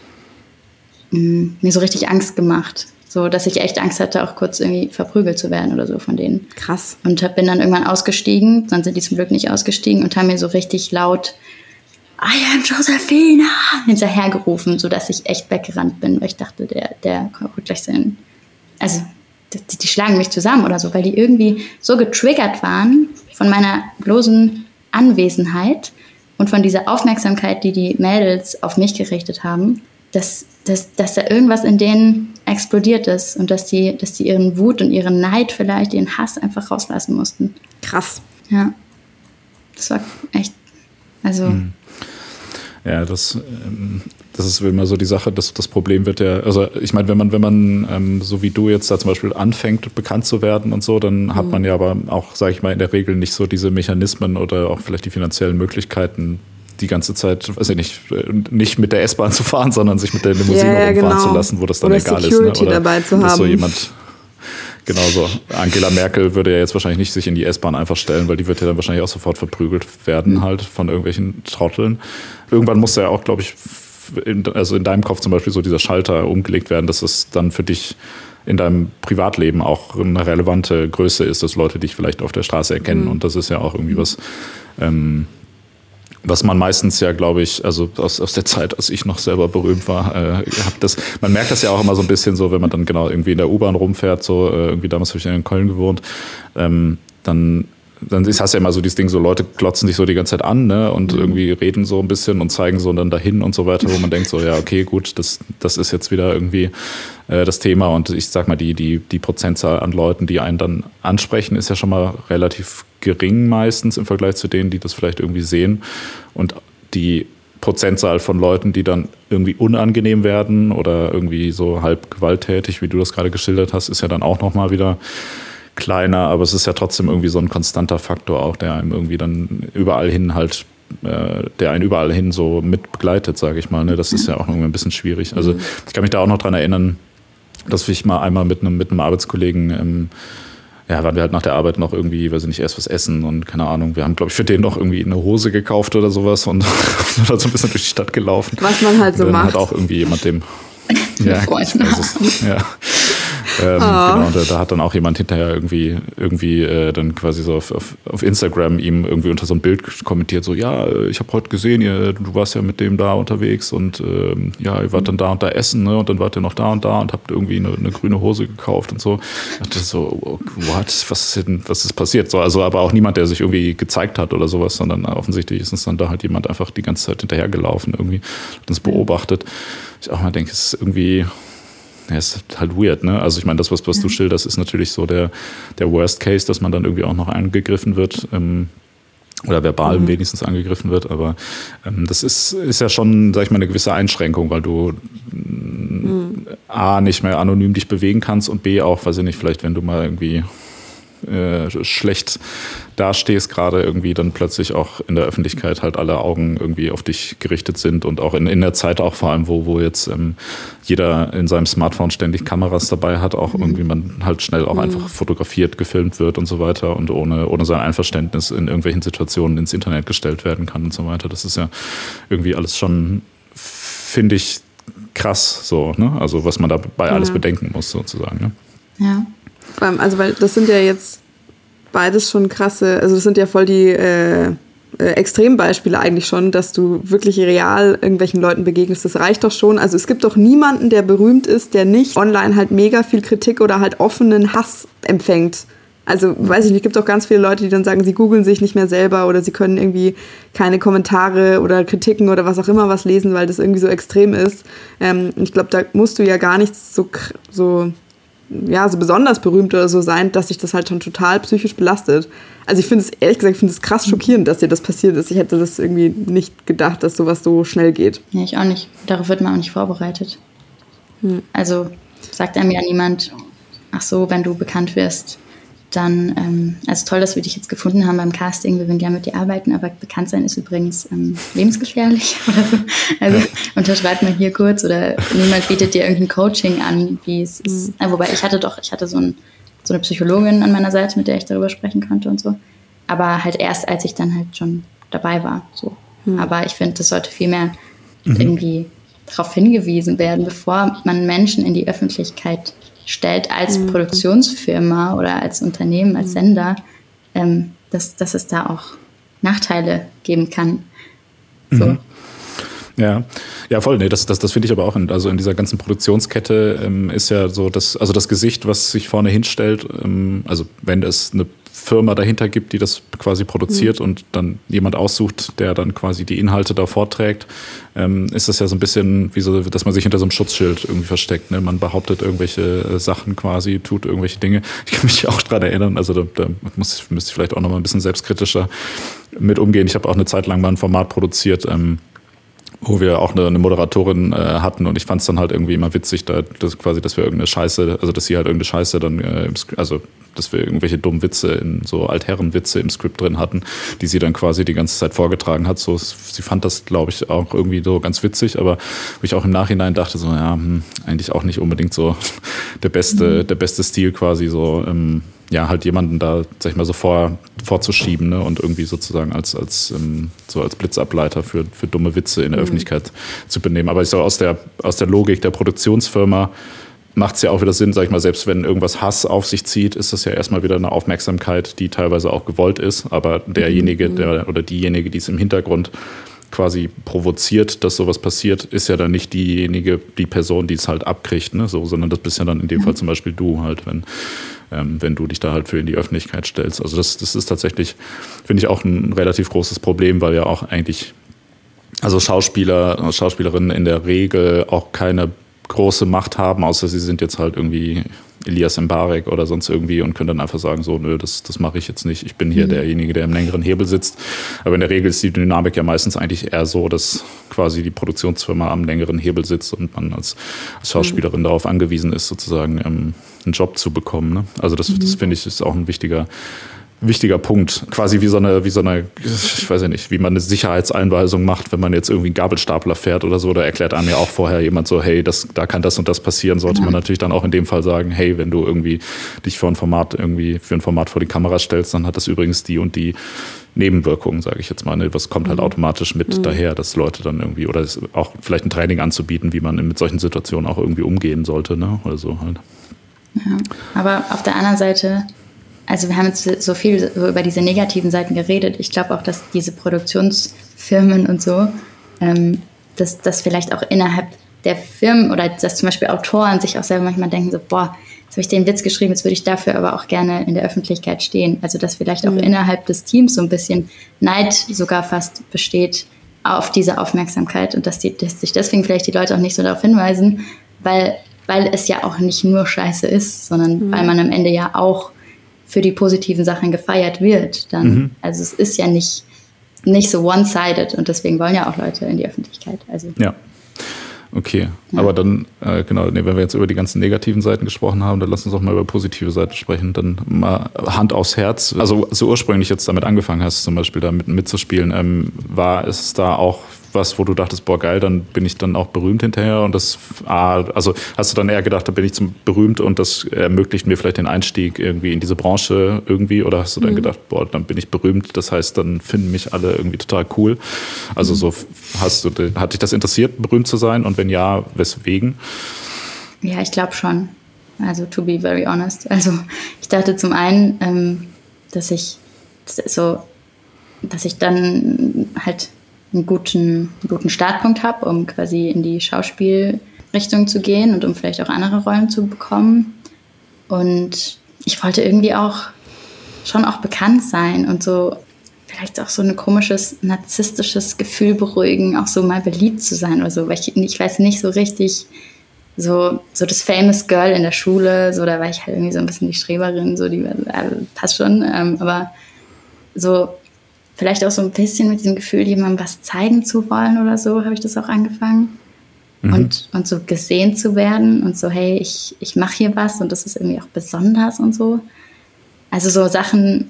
mh, mm, mir so richtig Angst gemacht. So, dass ich echt Angst hatte, auch kurz irgendwie verprügelt zu werden oder so von denen. Krass. Und hab, bin dann irgendwann ausgestiegen, dann sind die zum Glück nicht ausgestiegen und haben mir so richtig laut I am Josephina hinterhergerufen, sodass ich echt weggerannt bin, weil ich dachte, der, der kommt gleich sein. Also, die, die schlagen mich zusammen oder so, weil die irgendwie so getriggert waren von meiner bloßen Anwesenheit und von dieser Aufmerksamkeit, die die Mädels auf mich gerichtet haben, dass, dass, dass da irgendwas in denen explodiert ist und dass die, dass die ihren Wut und ihren Neid vielleicht, ihren Hass einfach rauslassen mussten. Krass. Ja. Das war echt, also. Mhm. Ja, das, ähm, das ist immer so die Sache, das, das Problem wird ja, also ich meine, wenn man, wenn man, ähm, so wie du jetzt da zum Beispiel anfängt, bekannt zu werden und so, dann mhm. hat man ja aber auch, sage ich mal, in der Regel nicht so diese Mechanismen oder auch vielleicht die finanziellen Möglichkeiten, die ganze Zeit, weiß ich nicht, nicht mit der S-Bahn zu fahren, sondern sich mit der Limousine ja, ja, rumfahren genau. zu lassen, wo das dann oder egal Security ist. Ne? Oder dabei zu haben. so jemand, genauso. Angela Merkel würde ja jetzt wahrscheinlich nicht sich in die S-Bahn einfach stellen, weil die wird ja dann wahrscheinlich auch sofort verprügelt werden, mhm. halt von irgendwelchen Trotteln. Irgendwann muss ja auch, glaube ich, in, also in deinem Kopf zum Beispiel so dieser Schalter umgelegt werden, dass es dann für dich in deinem Privatleben auch eine relevante Größe ist, dass Leute dich vielleicht auf der Straße erkennen. Mhm. Und das ist ja auch irgendwie was, ähm, was man meistens ja, glaube ich, also aus, aus der Zeit, als ich noch selber berühmt war, äh, hab das, man merkt das ja auch immer so ein bisschen so, wenn man dann genau irgendwie in der U-Bahn rumfährt, so äh, irgendwie damals habe ich in Köln gewohnt, ähm, dann dann ist, hast du ja immer so dieses Ding, so Leute klotzen sich so die ganze Zeit an, ne, und mhm. irgendwie reden so ein bisschen und zeigen so dann dahin und so weiter, wo man denkt so, ja, okay, gut, das, das ist jetzt wieder irgendwie äh, das Thema und ich sag mal, die, die, die Prozentzahl an Leuten, die einen dann ansprechen, ist ja schon mal relativ gering meistens im Vergleich zu denen, die das vielleicht irgendwie sehen und die Prozentzahl von Leuten, die dann irgendwie unangenehm werden oder irgendwie so halb gewalttätig, wie du das gerade geschildert hast, ist ja dann auch nochmal wieder kleiner, aber es ist ja trotzdem irgendwie so ein konstanter Faktor auch, der einem irgendwie dann überall hin halt äh, der einen überall hin so mit begleitet, sage ich mal. Ne? Das ist ja auch irgendwie ein bisschen schwierig. Also mhm. ich kann mich da auch noch dran erinnern, dass ich mal einmal mit einem, mit einem Arbeitskollegen ähm, ja, waren wir halt nach der Arbeit noch irgendwie, weiß ich nicht, erst was essen und keine Ahnung. Wir haben, glaube ich, für den noch irgendwie eine Hose gekauft oder sowas und (laughs) sind halt so ein bisschen durch die Stadt gelaufen. Was man halt so und dann macht. Hat auch irgendwie jemand dem. (laughs) ja, Freund. ja. Ähm, oh. Genau, und da, da, hat dann auch jemand hinterher irgendwie, irgendwie äh, dann quasi so auf, auf, auf, Instagram ihm irgendwie unter so ein Bild kommentiert, so, ja, äh, ich habe heute gesehen, ihr, du warst ja mit dem da unterwegs und ähm, ja, ihr wart dann da und da essen, ne? Und dann wart ihr noch da und da und habt irgendwie eine, eine grüne Hose gekauft und so. Ich dachte so, oh, what, was ist denn, was ist passiert? So, also aber auch niemand, der sich irgendwie gezeigt hat oder sowas, sondern offensichtlich ist es dann da halt jemand einfach die ganze Zeit hinterhergelaufen, irgendwie, hat uns beobachtet. Ich auch mal denke, es ist irgendwie ja, ist halt weird, ne? Also ich meine, das, was, was du schilderst, ist natürlich so der, der Worst Case, dass man dann irgendwie auch noch angegriffen wird. Ähm, oder verbal mhm. wenigstens angegriffen wird, aber ähm, das ist, ist ja schon, sag ich mal, eine gewisse Einschränkung, weil du mhm. A, nicht mehr anonym dich bewegen kannst und B, auch, weiß ich nicht, vielleicht wenn du mal irgendwie äh, schlecht dastehst, gerade irgendwie dann plötzlich auch in der Öffentlichkeit halt alle Augen irgendwie auf dich gerichtet sind und auch in, in der Zeit auch vor allem, wo, wo jetzt ähm, jeder in seinem Smartphone ständig Kameras dabei hat, auch mhm. irgendwie man halt schnell auch mhm. einfach fotografiert, gefilmt wird und so weiter und ohne, ohne sein Einverständnis in irgendwelchen Situationen ins Internet gestellt werden kann und so weiter. Das ist ja irgendwie alles schon, finde ich, krass so, ne? Also was man dabei ja. alles bedenken muss, sozusagen. Ne? Ja. Also, weil das sind ja jetzt beides schon krasse, also das sind ja voll die äh, äh, Extrembeispiele eigentlich schon, dass du wirklich real irgendwelchen Leuten begegnest. Das reicht doch schon. Also es gibt doch niemanden, der berühmt ist, der nicht online halt mega viel Kritik oder halt offenen Hass empfängt. Also, weiß ich nicht, es gibt auch ganz viele Leute, die dann sagen, sie googeln sich nicht mehr selber oder sie können irgendwie keine Kommentare oder Kritiken oder was auch immer was lesen, weil das irgendwie so extrem ist. Ähm, ich glaube, da musst du ja gar nichts so, so, ja, so besonders berühmt oder so sein, dass sich das halt schon total psychisch belastet. Also ich finde es, ehrlich gesagt, finde es krass schockierend, dass dir das passiert ist. Ich hätte das irgendwie nicht gedacht, dass sowas so schnell geht. Ja, ich auch nicht. Darauf wird man auch nicht vorbereitet. Hm. Also sagt einem ja niemand, ach so, wenn du bekannt wirst, dann, ähm, also toll, dass wir dich jetzt gefunden haben beim Casting, wir würden gerne mit dir arbeiten, aber bekannt sein ist übrigens ähm, lebensgefährlich oder (laughs) so. Also unterschreibt mal hier kurz oder niemand bietet dir irgendein Coaching an, wie es ist. Mhm. Ja, wobei ich hatte doch, ich hatte so, ein, so eine Psychologin an meiner Seite, mit der ich darüber sprechen konnte und so. Aber halt erst, als ich dann halt schon dabei war. So. Mhm. Aber ich finde, das sollte viel mehr mhm. irgendwie darauf hingewiesen werden, bevor man Menschen in die Öffentlichkeit stellt als mhm. Produktionsfirma oder als Unternehmen, als mhm. Sender, ähm, dass, dass es da auch Nachteile geben kann. So. Mhm. Ja, ja, voll. Nee, das, das, das finde ich aber auch. In, also in dieser ganzen Produktionskette ähm, ist ja so, dass, also das Gesicht, was sich vorne hinstellt, ähm, also wenn es eine Firma dahinter gibt, die das quasi produziert mhm. und dann jemand aussucht, der dann quasi die Inhalte da vorträgt, ähm, ist das ja so ein bisschen wie so, dass man sich hinter so einem Schutzschild irgendwie versteckt. Ne? Man behauptet irgendwelche äh, Sachen quasi, tut irgendwelche Dinge. Ich kann mich auch dran erinnern, also da, da muss, müsste ich vielleicht auch noch mal ein bisschen selbstkritischer mit umgehen. Ich habe auch eine Zeit lang mal ein Format produziert, ähm, wo wir auch eine, eine Moderatorin äh, hatten und ich fand es dann halt irgendwie immer witzig, da, dass quasi, dass wir irgendeine Scheiße, also dass sie halt irgendeine Scheiße dann, äh, also dass wir irgendwelche dummen Witze in so Altherrenwitze im Skript drin hatten, die sie dann quasi die ganze Zeit vorgetragen hat. So, sie fand das, glaube ich, auch irgendwie so ganz witzig, aber wo ich auch im Nachhinein dachte, so, ja, hm, eigentlich auch nicht unbedingt so (laughs) der beste, mhm. der beste Stil quasi so. Ähm, ja, halt jemanden da, sag ich mal, so vor, vorzuschieben ne? und irgendwie sozusagen als, als, ähm, so als Blitzableiter für, für dumme Witze in der mhm. Öffentlichkeit zu benehmen. Aber ich so aus der, aus der Logik der Produktionsfirma macht es ja auch wieder Sinn, sag ich mal, selbst wenn irgendwas Hass auf sich zieht, ist das ja erstmal wieder eine Aufmerksamkeit, die teilweise auch gewollt ist. Aber derjenige, mhm. der oder diejenige, die es im Hintergrund quasi provoziert, dass sowas passiert, ist ja dann nicht diejenige, die Person, die es halt abkriegt, ne? so, sondern das bist ja dann in dem mhm. Fall zum Beispiel du halt, wenn ähm, wenn du dich da halt für in die Öffentlichkeit stellst. Also das, das ist tatsächlich, finde ich, auch ein relativ großes Problem, weil ja auch eigentlich, also Schauspieler, Schauspielerinnen in der Regel auch keine große Macht haben, außer sie sind jetzt halt irgendwie Elias Mbarek oder sonst irgendwie und können dann einfach sagen, so, nö, das, das mache ich jetzt nicht. Ich bin hier mhm. derjenige, der im längeren Hebel sitzt. Aber in der Regel ist die Dynamik ja meistens eigentlich eher so, dass quasi die Produktionsfirma am längeren Hebel sitzt und man als, als Schauspielerin mhm. darauf angewiesen ist, sozusagen ähm, einen Job zu bekommen. Ne? Also das, mhm. das finde ich ist auch ein wichtiger wichtiger Punkt. Quasi wie so eine, wie so eine, ich weiß ja nicht, wie man eine Sicherheitseinweisung macht, wenn man jetzt irgendwie einen Gabelstapler fährt oder so. Da erklärt einem ja auch vorher jemand so, hey, das, da kann das und das passieren. Sollte ja. man natürlich dann auch in dem Fall sagen, hey, wenn du irgendwie dich für ein Format irgendwie, für ein Format vor die Kamera stellst, dann hat das übrigens die und die Nebenwirkungen, sage ich jetzt mal. Ne? Was kommt halt mhm. automatisch mit mhm. daher, dass Leute dann irgendwie, oder auch vielleicht ein Training anzubieten, wie man mit solchen Situationen auch irgendwie umgehen sollte, ne? Oder so halt. Ja, aber auf der anderen Seite also wir haben jetzt so viel über diese negativen Seiten geredet. Ich glaube auch, dass diese Produktionsfirmen und so, ähm, dass das vielleicht auch innerhalb der Firmen oder dass zum Beispiel Autoren sich auch selber manchmal denken, so, boah, jetzt habe ich den Witz geschrieben, jetzt würde ich dafür aber auch gerne in der Öffentlichkeit stehen. Also dass vielleicht auch mhm. innerhalb des Teams so ein bisschen Neid sogar fast besteht auf diese Aufmerksamkeit und dass, die, dass sich deswegen vielleicht die Leute auch nicht so darauf hinweisen, weil, weil es ja auch nicht nur Scheiße ist, sondern mhm. weil man am Ende ja auch für die positiven Sachen gefeiert wird, dann, mhm. also es ist ja nicht, nicht so one-sided und deswegen wollen ja auch Leute in die Öffentlichkeit. Also. Ja. Okay, ja. aber dann, äh, genau, nee, wenn wir jetzt über die ganzen negativen Seiten gesprochen haben, dann lass uns auch mal über positive Seiten sprechen. Dann mal Hand aufs Herz. Also so ursprünglich jetzt damit angefangen hast, zum Beispiel da mit, mitzuspielen, ähm, war es da auch was, wo du dachtest, boah geil, dann bin ich dann auch berühmt hinterher und das, ah, also hast du dann eher gedacht, da bin ich zum berühmt und das ermöglicht mir vielleicht den Einstieg irgendwie in diese Branche irgendwie oder hast du dann mhm. gedacht, boah, dann bin ich berühmt, das heißt, dann finden mich alle irgendwie total cool. Also mhm. so hast du, hat dich das interessiert, berühmt zu sein und wenn ja, weswegen? Ja, ich glaube schon. Also to be very honest. Also ich dachte zum einen, ähm, dass ich so, dass ich dann halt einen guten, guten Startpunkt habe, um quasi in die Schauspielrichtung zu gehen und um vielleicht auch andere Rollen zu bekommen. Und ich wollte irgendwie auch schon auch bekannt sein und so vielleicht auch so ein komisches narzisstisches Gefühl beruhigen, auch so mal beliebt zu sein oder so, weil ich, ich weiß nicht so richtig, so, so das famous Girl in der Schule, so da war ich halt irgendwie so ein bisschen die Streberin, so die äh, passt schon, ähm, aber so vielleicht auch so ein bisschen mit diesem Gefühl, jemandem was zeigen zu wollen oder so, habe ich das auch angefangen. Mhm. Und, und so gesehen zu werden und so, hey, ich, ich mache hier was und das ist irgendwie auch besonders und so. Also so Sachen,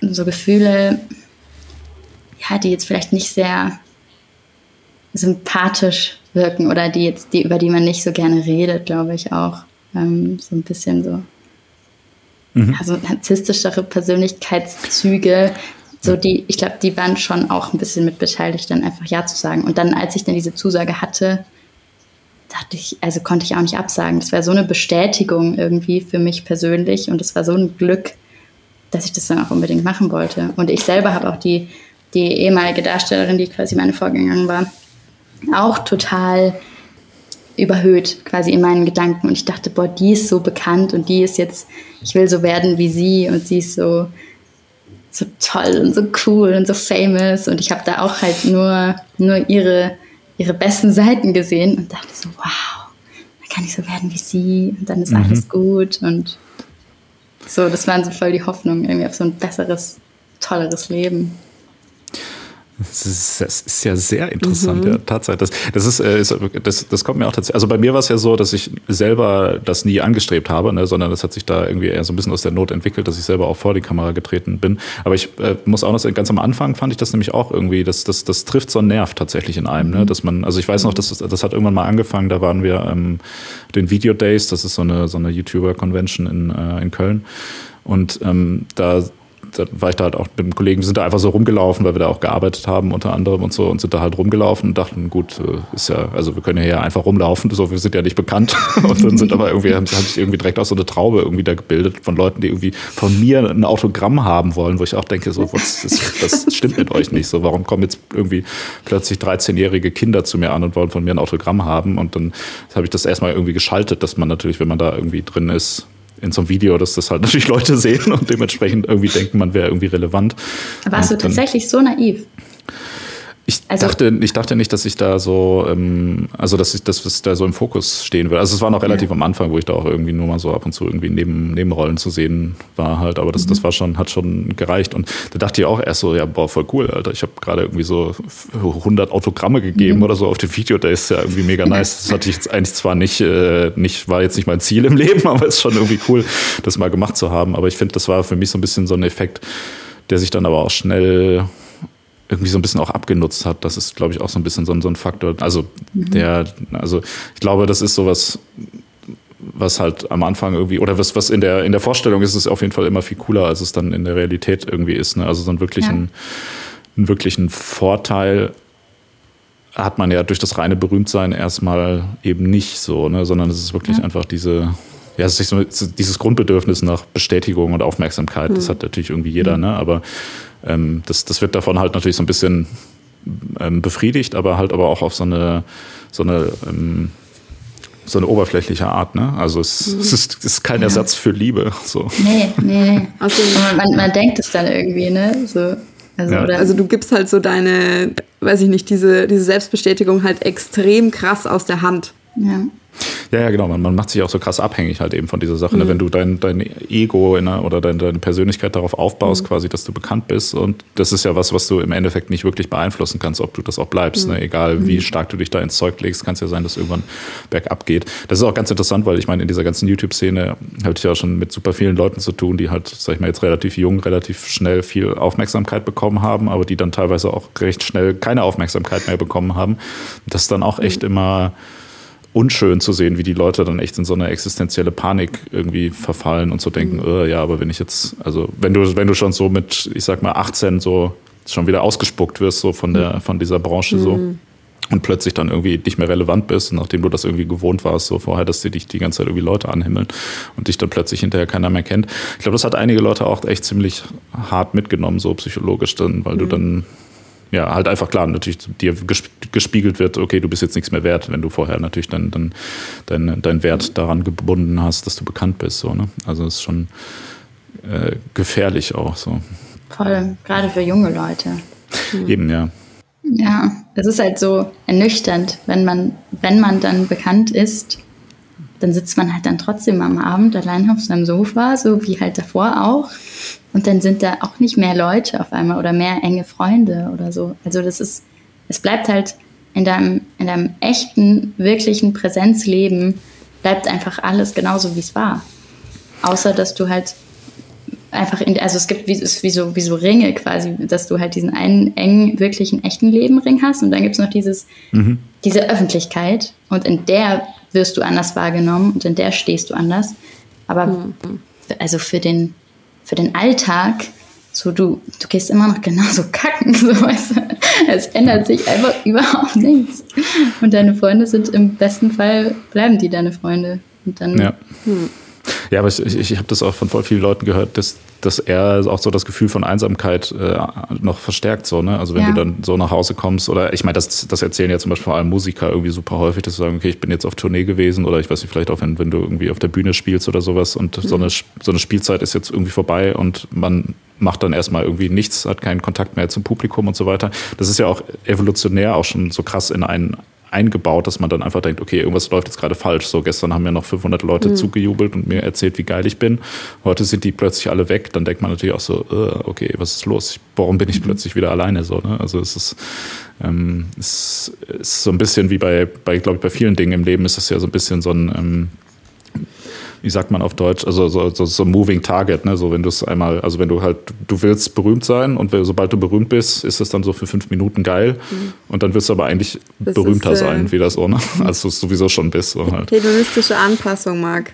so Gefühle, ja, die jetzt vielleicht nicht sehr sympathisch wirken oder die jetzt, die, über die man nicht so gerne redet, glaube ich auch. Ähm, so ein bisschen so. Mhm. Also narzisstischere Persönlichkeitszüge, so die, ich glaube, die waren schon auch ein bisschen mit beteiligt, dann einfach Ja zu sagen. Und dann, als ich dann diese Zusage hatte, dachte ich, also konnte ich auch nicht absagen. Das war so eine Bestätigung irgendwie für mich persönlich und es war so ein Glück, dass ich das dann auch unbedingt machen wollte. Und ich selber habe auch die, die ehemalige Darstellerin, die quasi meine Vorgängerin war, auch total überhöht quasi in meinen Gedanken. Und ich dachte, boah, die ist so bekannt und die ist jetzt, ich will so werden wie sie und sie ist so, so toll und so cool und so famous. Und ich habe da auch halt nur, nur ihre, ihre besten Seiten gesehen und dachte so, wow, dann kann ich so werden wie sie und dann ist mhm. alles gut. Und so, das waren so voll die Hoffnungen irgendwie auf so ein besseres, tolleres Leben. Das ist, das ist, ja sehr interessant, mhm. ja, Tatsache. Das, das, ist, äh, ist, das, das kommt mir auch tatsächlich. Also bei mir war es ja so, dass ich selber das nie angestrebt habe, ne, sondern das hat sich da irgendwie eher so ein bisschen aus der Not entwickelt, dass ich selber auch vor die Kamera getreten bin. Aber ich äh, muss auch noch sagen, ganz am Anfang fand ich das nämlich auch irgendwie, das, das, das trifft so einen Nerv tatsächlich in einem, ne, mhm. dass man, also ich weiß noch, dass das, das hat irgendwann mal angefangen, da waren wir ähm, den Video Days, das ist so eine, so eine YouTuber-Convention in, äh, in Köln. Und ähm, da da war ich da halt auch mit dem Kollegen, wir sind da einfach so rumgelaufen, weil wir da auch gearbeitet haben unter anderem und so und sind da halt rumgelaufen und dachten, gut, äh, ist ja, also wir können ja hier einfach rumlaufen, so, wir sind ja nicht bekannt. (laughs) und dann sind aber irgendwie, habe ich irgendwie direkt auch so eine Traube irgendwie da gebildet von Leuten, die irgendwie von mir ein Autogramm haben wollen, wo ich auch denke, so, was, das, das stimmt mit euch nicht. So, warum kommen jetzt irgendwie plötzlich 13-jährige Kinder zu mir an und wollen von mir ein Autogramm haben? Und dann habe ich das erstmal irgendwie geschaltet, dass man natürlich, wenn man da irgendwie drin ist, in so einem Video, dass das halt (laughs) natürlich Leute sehen und dementsprechend irgendwie denken, man wäre irgendwie relevant. Warst und du tatsächlich so naiv? Ich, also, dachte, ich dachte nicht, dass ich da so, ähm, also dass ich das da so im Fokus stehen würde. Also es war noch relativ ja. am Anfang, wo ich da auch irgendwie nur mal so ab und zu irgendwie neben Nebenrollen zu sehen war halt, aber das, mhm. das war schon, hat schon gereicht. Und da dachte ich auch erst so, ja, boah, voll cool, Alter. Ich habe gerade irgendwie so 100 Autogramme gegeben mhm. oder so auf dem Video, der ist ja irgendwie mega (laughs) nice. Das hatte ich jetzt eigentlich zwar nicht, äh, nicht, war jetzt nicht mein Ziel im Leben, (laughs) aber es ist schon irgendwie cool, das mal gemacht zu haben. Aber ich finde, das war für mich so ein bisschen so ein Effekt, der sich dann aber auch schnell irgendwie so ein bisschen auch abgenutzt hat. Das ist, glaube ich, auch so ein bisschen so, so ein Faktor. Also mhm. der, also ich glaube, das ist sowas, was halt am Anfang irgendwie, oder was, was in der, in der Vorstellung ist, ist auf jeden Fall immer viel cooler, als es dann in der Realität irgendwie ist. Ne? Also so einen wirklichen, ja. einen wirklichen Vorteil hat man ja durch das reine Berühmtsein erstmal eben nicht so, ne? sondern es ist wirklich ja. einfach diese, ja, es ist so, dieses Grundbedürfnis nach Bestätigung und Aufmerksamkeit, mhm. das hat natürlich irgendwie jeder, ne? aber ähm, das, das wird davon halt natürlich so ein bisschen ähm, befriedigt, aber halt aber auch auf so eine, so eine, ähm, so eine oberflächliche Art, ne? Also es, mhm. es, ist, es ist kein ja. Ersatz für Liebe. So. Nee, nee, (laughs) nee. Also man, man denkt es dann irgendwie, ne? So. Also, ja. also, du gibst halt so deine, weiß ich nicht, diese, diese Selbstbestätigung halt extrem krass aus der Hand. Ja. Ja, ja, genau. Man, man macht sich auch so krass abhängig halt eben von dieser Sache. Ne? Mhm. Wenn du dein, dein Ego einer, oder dein, deine Persönlichkeit darauf aufbaust, mhm. quasi, dass du bekannt bist. Und das ist ja was, was du im Endeffekt nicht wirklich beeinflussen kannst, ob du das auch bleibst. Ne? Mhm. Ne? Egal wie mhm. stark du dich da ins Zeug legst, kann es ja sein, dass irgendwann bergab geht. Das ist auch ganz interessant, weil ich meine, in dieser ganzen YouTube-Szene habe ich ja schon mit super vielen Leuten zu tun, die halt, sag ich mal, jetzt relativ jung, relativ schnell viel Aufmerksamkeit bekommen haben, aber die dann teilweise auch recht schnell keine Aufmerksamkeit mehr bekommen haben. Das ist dann auch echt mhm. immer unschön zu sehen, wie die Leute dann echt in so eine existenzielle Panik irgendwie verfallen und so denken, mhm. äh, ja, aber wenn ich jetzt, also wenn du, wenn du schon so mit, ich sag mal, 18 so schon wieder ausgespuckt wirst, so von der, von dieser Branche mhm. so und plötzlich dann irgendwie nicht mehr relevant bist, nachdem du das irgendwie gewohnt warst, so vorher, dass die dich die ganze Zeit irgendwie Leute anhimmeln und dich dann plötzlich hinterher keiner mehr kennt. Ich glaube, das hat einige Leute auch echt ziemlich hart mitgenommen, so psychologisch dann, weil mhm. du dann ja, halt einfach klar, natürlich dir gespiegelt wird, okay, du bist jetzt nichts mehr wert, wenn du vorher natürlich dann, dann deinen dein Wert daran gebunden hast, dass du bekannt bist. So, ne? Also es ist schon, äh, gefährlich auch so. Voll, gerade für junge Leute. Mhm. Eben, ja. Ja, es ist halt so ernüchternd, wenn man, wenn man dann bekannt ist, dann sitzt man halt dann trotzdem am Abend allein auf seinem Sofa, so wie halt davor auch. Und dann sind da auch nicht mehr Leute auf einmal oder mehr enge Freunde oder so. Also das ist, es bleibt halt in deinem, in deinem echten, wirklichen Präsenzleben, bleibt einfach alles genauso, wie es war. Außer, dass du halt einfach in, also es gibt wie, wie, so, wie so Ringe quasi, dass du halt diesen einen engen, wirklichen, echten Lebenring hast und dann gibt es noch dieses, mhm. diese Öffentlichkeit und in der wirst du anders wahrgenommen und in der stehst du anders. Aber mhm. also für den, für den Alltag, so du, du gehst immer noch genauso (laughs) kacken, so weißt du? Es ändert sich einfach (laughs) überhaupt nichts. Und deine Freunde sind im besten Fall, bleiben die deine Freunde. Und dann. Ja. Hm. Ja, aber ich, ich, ich habe das auch von voll vielen Leuten gehört, dass, dass er auch so das Gefühl von Einsamkeit äh, noch verstärkt. So, ne? Also wenn ja. du dann so nach Hause kommst oder ich meine, das, das erzählen ja zum Beispiel vor allem Musiker irgendwie super häufig, dass sie sagen, okay, ich bin jetzt auf Tournee gewesen oder ich weiß nicht, vielleicht auch wenn, wenn du irgendwie auf der Bühne spielst oder sowas und mhm. so, eine, so eine Spielzeit ist jetzt irgendwie vorbei und man macht dann erstmal irgendwie nichts, hat keinen Kontakt mehr zum Publikum und so weiter. Das ist ja auch evolutionär auch schon so krass in einen eingebaut, dass man dann einfach denkt, okay, irgendwas läuft jetzt gerade falsch. So gestern haben mir noch 500 Leute mhm. zugejubelt und mir erzählt, wie geil ich bin. Heute sind die plötzlich alle weg. Dann denkt man natürlich auch so, uh, okay, was ist los? Warum bin ich mhm. plötzlich wieder alleine? So, ne? Also es ist, ähm, es ist so ein bisschen wie bei, bei glaube ich, bei vielen Dingen im Leben ist es ja so ein bisschen so ein ähm, wie sagt man auf Deutsch, also so, so, so Moving Target, ne? So wenn du es einmal, also wenn du halt, du willst berühmt sein und sobald du berühmt bist, ist es dann so für fünf Minuten geil mhm. und dann wirst du aber eigentlich das berühmter ist, sein, wie das ne? Mhm. (laughs) Als du es sowieso schon bist. So halt. Hedonistische Anpassung, Marc.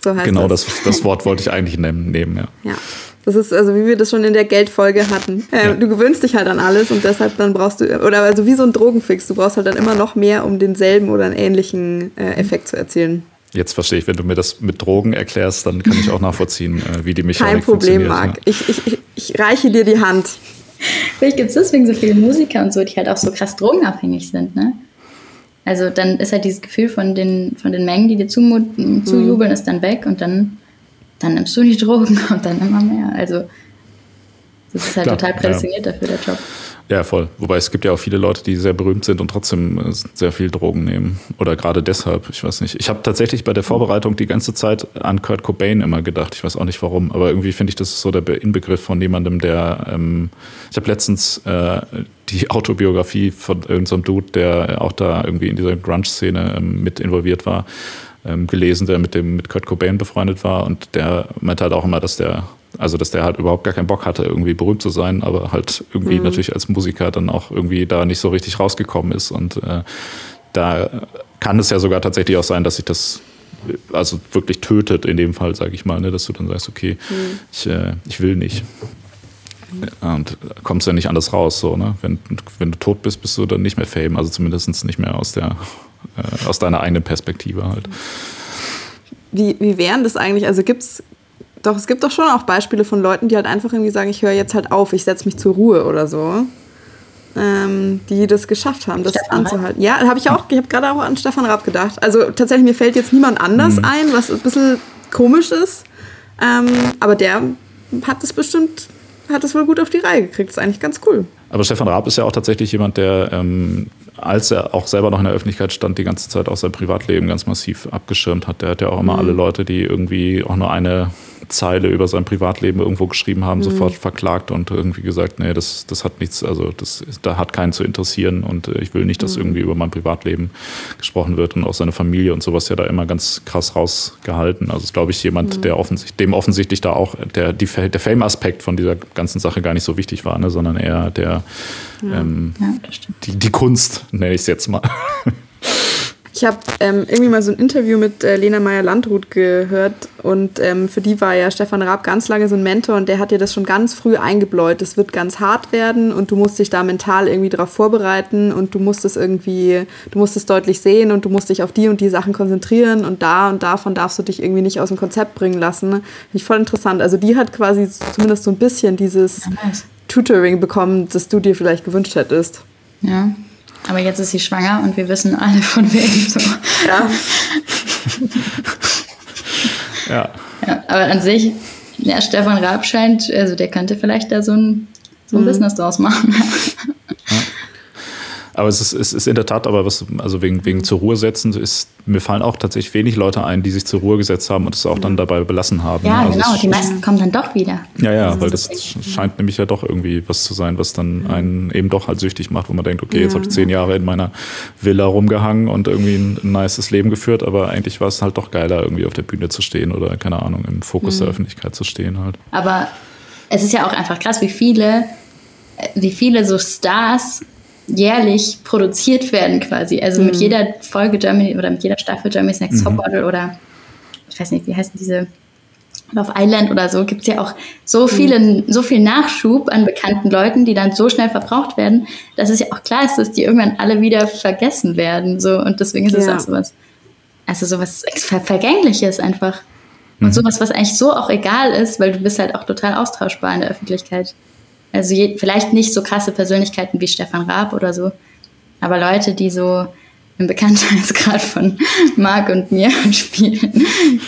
So heißt genau, das. das, das Wort wollte ich eigentlich nehmen, nehmen ja. Ja. Das ist also, wie wir das schon in der Geldfolge hatten. Äh, ja. Du gewöhnst dich halt an alles und deshalb dann brauchst du, oder also wie so ein Drogenfix, du brauchst halt dann immer noch mehr, um denselben oder einen ähnlichen äh, Effekt zu erzielen. Jetzt verstehe ich, wenn du mir das mit Drogen erklärst, dann kann ich auch nachvollziehen, äh, wie die Mechanik Kein Problem, Marc. Ja. Ich, ich, ich reiche dir die Hand. Vielleicht gibt es deswegen so viele Musiker und so, die halt auch so krass drogenabhängig sind, ne? Also dann ist halt dieses Gefühl von den, von den Mengen, die dir zumuten, zujubeln, mhm. ist dann weg und dann, dann nimmst du die (laughs) Drogen und dann immer mehr. Also das ist halt Klar, total prädestiniert ja. dafür, der Job. Ja, voll. Wobei es gibt ja auch viele Leute, die sehr berühmt sind und trotzdem äh, sehr viel Drogen nehmen. Oder gerade deshalb, ich weiß nicht. Ich habe tatsächlich bei der Vorbereitung die ganze Zeit an Kurt Cobain immer gedacht. Ich weiß auch nicht warum, aber irgendwie finde ich, das ist so der Inbegriff von jemandem, der. Ähm, ich habe letztens äh, die (laughs) Autobiografie von irgendeinem so Dude, der auch da irgendwie in dieser Grunge-Szene ähm, mit involviert war, ähm, gelesen, der mit dem mit Kurt Cobain befreundet war und der meinte halt auch immer, dass der also, dass der halt überhaupt gar keinen Bock hatte, irgendwie berühmt zu sein, aber halt irgendwie mhm. natürlich als Musiker dann auch irgendwie da nicht so richtig rausgekommen ist. Und äh, da kann es ja sogar tatsächlich auch sein, dass sich das also wirklich tötet in dem Fall, sage ich mal, ne, dass du dann sagst, okay, mhm. ich, äh, ich will nicht. Und kommst ja nicht anders raus, so, ne? Wenn, wenn du tot bist, bist du dann nicht mehr Fame, also zumindest nicht mehr aus der äh, aus deiner eigenen Perspektive halt. Wie, wie wären das eigentlich? Also gibt es doch, es gibt doch schon auch Beispiele von Leuten, die halt einfach irgendwie sagen, ich höre jetzt halt auf, ich setze mich zur Ruhe oder so. Ähm, die das geschafft haben, das Stefan anzuhalten. Ja, habe ich auch, ich habe gerade auch an Stefan Raab gedacht. Also tatsächlich, mir fällt jetzt niemand anders mhm. ein, was ein bisschen komisch ist. Ähm, aber der hat es bestimmt, hat es wohl gut auf die Reihe gekriegt. Das ist eigentlich ganz cool. Aber Stefan Raab ist ja auch tatsächlich jemand, der, ähm, als er auch selber noch in der Öffentlichkeit stand, die ganze Zeit auch sein Privatleben ganz massiv abgeschirmt hat. Der hat ja auch immer mhm. alle Leute, die irgendwie auch nur eine Zeile über sein Privatleben irgendwo geschrieben haben, mhm. sofort verklagt und irgendwie gesagt, nee, das, das hat nichts, also das da hat keinen zu interessieren und äh, ich will nicht, dass mhm. irgendwie über mein Privatleben gesprochen wird und auch seine Familie und sowas ja da immer ganz krass rausgehalten. Also ist, glaube ich, jemand, mhm. der offensichtlich, dem offensichtlich da auch der, die, der Fame-Aspekt von dieser ganzen Sache gar nicht so wichtig war, ne, sondern eher der ja. Ähm, ja, die, die Kunst, nenne ich es jetzt mal. Ich habe ähm, irgendwie mal so ein Interview mit äh, Lena Meyer-Landrut gehört und ähm, für die war ja Stefan Raab ganz lange so ein Mentor und der hat dir das schon ganz früh eingebläut. Es wird ganz hart werden und du musst dich da mental irgendwie darauf vorbereiten und du musst es irgendwie, du musst es deutlich sehen und du musst dich auf die und die Sachen konzentrieren und da und davon darfst du dich irgendwie nicht aus dem Konzept bringen lassen. Finde ich voll interessant. Also die hat quasi zumindest so ein bisschen dieses ja, nice. Tutoring bekommen, das du dir vielleicht gewünscht hättest. Ja, aber jetzt ist sie schwanger und wir wissen alle von wem. So. Ja. (laughs) ja. ja. Aber an sich Ja, Stefan Raab scheint, also der könnte vielleicht da so ein, so ein mhm. Business draus machen. Ja. (laughs) Aber es ist, es ist in der Tat, aber was, also wegen, wegen zur Ruhe setzen, ist, mir fallen auch tatsächlich wenig Leute ein, die sich zur Ruhe gesetzt haben und es auch dann dabei belassen haben. Ja, also genau, die meisten kommen dann doch wieder. Ja, ja, also weil das, das scheint nämlich ja doch irgendwie was zu sein, was dann einen eben doch halt süchtig macht, wo man denkt, okay, jetzt habe ich zehn Jahre in meiner Villa rumgehangen und irgendwie ein, ein nices Leben geführt, aber eigentlich war es halt doch geiler, irgendwie auf der Bühne zu stehen oder, keine Ahnung, im Fokus mhm. der Öffentlichkeit zu stehen halt. Aber es ist ja auch einfach krass, wie viele, wie viele so Stars jährlich produziert werden quasi. Also mhm. mit jeder Folge Germany oder mit jeder Staffel Germany's Next mhm. Topmodel oder ich weiß nicht, wie heißen diese Love Island oder so, gibt es ja auch so, mhm. viele, so viel Nachschub an bekannten Leuten, die dann so schnell verbraucht werden, dass es ja auch klar ist, dass die irgendwann alle wieder vergessen werden. So. Und deswegen ist ja. es auch sowas, also sowas Ver Vergängliches einfach. Und mhm. sowas, was eigentlich so auch egal ist, weil du bist halt auch total austauschbar in der Öffentlichkeit. Also je, vielleicht nicht so krasse Persönlichkeiten wie Stefan Raab oder so, aber Leute, die so im Bekanntheitsgrad von Marc und mir (laughs) spielen.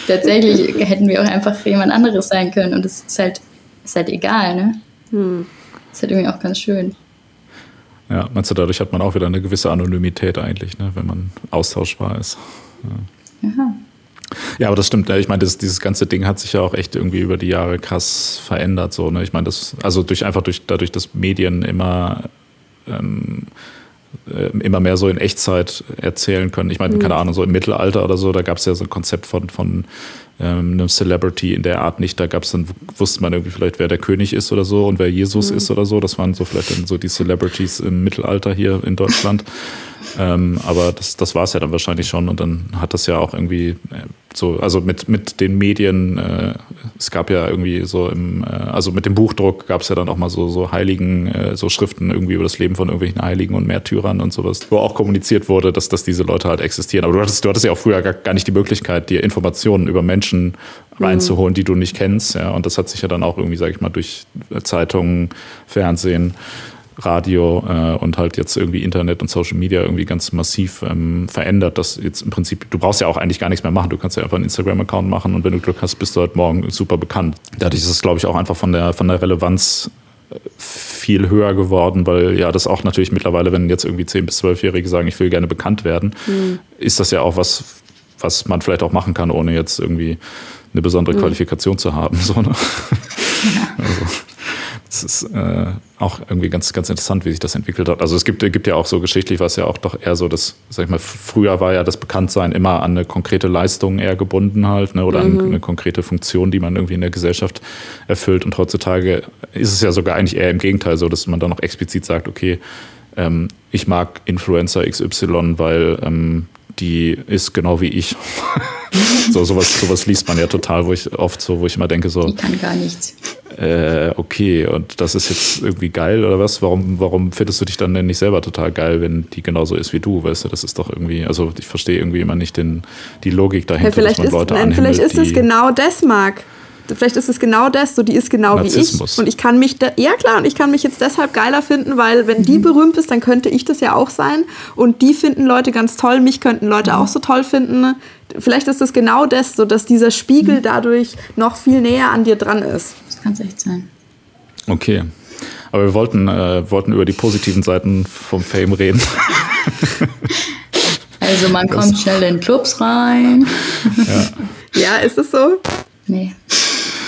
Tatsächlich hätten wir auch einfach jemand anderes sein können und es ist halt, ist halt egal, ne? Hm. ist halt irgendwie auch ganz schön. Ja, meinst du, dadurch hat man auch wieder eine gewisse Anonymität eigentlich, ne, wenn man austauschbar ist. Ja. ja. Ja, aber das stimmt. Ich meine, das, dieses ganze Ding hat sich ja auch echt irgendwie über die Jahre krass verändert. So, ne? Ich meine, das, also durch einfach durch dadurch, dass Medien immer ähm, äh, immer mehr so in Echtzeit erzählen können. Ich meine, mhm. keine Ahnung, so im Mittelalter oder so, da gab es ja so ein Konzept von, von ähm, einem Celebrity in der Art nicht. Da gab es dann, wusste man irgendwie vielleicht, wer der König ist oder so und wer Jesus mhm. ist oder so. Das waren so vielleicht dann so die Celebrities im Mittelalter hier in Deutschland. (laughs) Ähm, aber das, das war es ja dann wahrscheinlich schon. Und dann hat das ja auch irgendwie äh, so, also mit, mit den Medien, äh, es gab ja irgendwie so im, äh, also mit dem Buchdruck gab es ja dann auch mal so, so Heiligen, äh, so Schriften irgendwie über das Leben von irgendwelchen Heiligen und Märtyrern und sowas, wo auch kommuniziert wurde, dass, dass diese Leute halt existieren. Aber du hattest, du hattest ja auch früher gar, gar nicht die Möglichkeit, dir Informationen über Menschen reinzuholen, die du nicht kennst. Ja. Und das hat sich ja dann auch irgendwie, sag ich mal, durch Zeitungen, Fernsehen Radio äh, und halt jetzt irgendwie Internet und Social Media irgendwie ganz massiv ähm, verändert, dass jetzt im Prinzip, du brauchst ja auch eigentlich gar nichts mehr machen, du kannst ja einfach einen Instagram-Account machen und wenn du Glück hast, bist du halt morgen super bekannt. Dadurch ist es, glaube ich, auch einfach von der, von der Relevanz äh, viel höher geworden, weil ja das auch natürlich mittlerweile, wenn jetzt irgendwie 10- bis 12-Jährige sagen, ich will gerne bekannt werden, mhm. ist das ja auch was, was man vielleicht auch machen kann, ohne jetzt irgendwie eine besondere mhm. Qualifikation zu haben. (laughs) So, ne? ja. also. Es ist äh, auch irgendwie ganz, ganz interessant, wie sich das entwickelt hat. Also es gibt, gibt ja auch so geschichtlich, was ja auch doch eher so das, sag ich mal, früher war ja das Bekanntsein immer an eine konkrete Leistung eher gebunden halt, ne, oder mhm. an eine konkrete Funktion, die man irgendwie in der Gesellschaft erfüllt. Und heutzutage ist es ja sogar eigentlich eher im Gegenteil so, dass man dann noch explizit sagt, okay, ähm, ich mag Influencer XY, weil ähm, die ist genau wie ich. (laughs) so sowas, sowas liest man ja total, wo ich oft so, wo ich immer denke so. Die kann gar nichts. Äh, okay, und das ist jetzt irgendwie geil oder was? Warum, warum findest du dich dann denn nicht selber total geil, wenn die genauso ist wie du? Weißt du, das ist doch irgendwie, also ich verstehe irgendwie immer nicht den, die Logik dahinter, ja, dass man Leute ist, Vielleicht ist es genau das, Marc vielleicht ist es genau das, so die ist genau Narzissmus. wie ich und ich kann mich da, ja klar, und ich kann mich jetzt deshalb geiler finden, weil wenn die mhm. berühmt ist, dann könnte ich das ja auch sein und die finden Leute ganz toll, mich könnten Leute mhm. auch so toll finden. Vielleicht ist es genau das, so dass dieser Spiegel mhm. dadurch noch viel näher an dir dran ist. Das kann es echt sein. Okay. Aber wir wollten, äh, wollten über die positiven Seiten vom Fame reden. (laughs) Also man kommt das schnell in Clubs rein. Ja. ja, ist es so? Nee.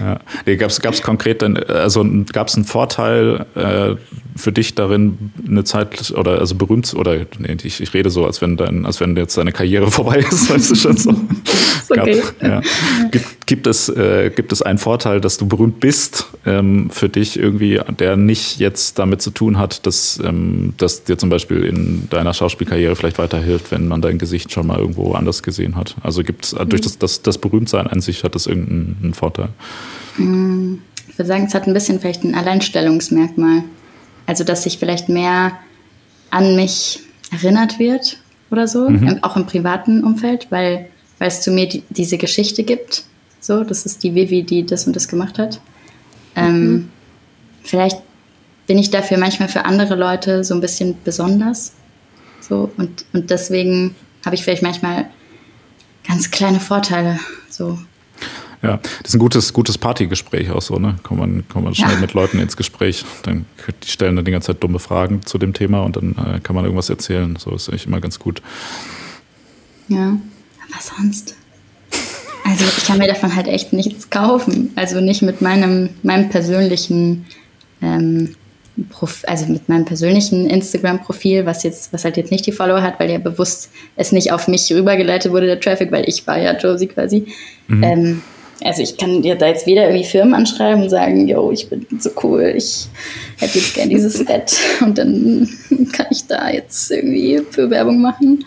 ja. Nee, gab es konkret dann, also gab es einen Vorteil äh, für dich darin, eine Zeit oder also berühmt oder nee, ich, ich rede so, als wenn dein, als wenn jetzt deine Karriere (laughs) vorbei ist, weißt du schon so. okay. Gab, ja. gibt, gibt, es, äh, gibt es einen Vorteil, dass du berühmt bist ähm, für dich irgendwie, der nicht jetzt damit zu tun hat, dass, ähm, dass dir zum Beispiel in deiner Schauspielkarriere vielleicht weiterhilft, wenn man dein Gesicht schon mal irgendwo anders gesehen hat? Also gibt es äh, durch das, das, das Berühmtsein an sich hat das irgendeinen Vorteil? Mm, ich würde sagen, es hat ein bisschen vielleicht ein Alleinstellungsmerkmal. Also, dass sich vielleicht mehr an mich erinnert wird oder so, mhm. auch im privaten Umfeld, weil, weil es zu mir die, diese Geschichte gibt. So, das ist die Vivi, die das und das gemacht hat. Ähm, mhm. Vielleicht bin ich dafür manchmal für andere Leute so ein bisschen besonders. So, und, und deswegen habe ich vielleicht manchmal ganz kleine Vorteile. So. Ja, das ist ein gutes, gutes Partygespräch auch so, ne? Kommt man, kommt man schnell ja. mit Leuten ins Gespräch. Dann die stellen dann die ganze Zeit dumme Fragen zu dem Thema und dann äh, kann man irgendwas erzählen. So ist eigentlich immer ganz gut. Ja, aber sonst. Also ich kann mir davon halt echt nichts kaufen. Also nicht mit meinem, meinem persönlichen ähm, also mit meinem persönlichen Instagram-Profil, was jetzt, was halt jetzt nicht die Follower hat, weil ja bewusst es nicht auf mich rübergeleitet wurde, der Traffic, weil ich war ja Josie quasi. Mhm. Ähm, also ich kann dir da jetzt weder irgendwie Firmen anschreiben und sagen, yo, ich bin so cool, ich hätte jetzt gern dieses (laughs) Bett und dann (laughs) kann ich da jetzt irgendwie für Werbung machen.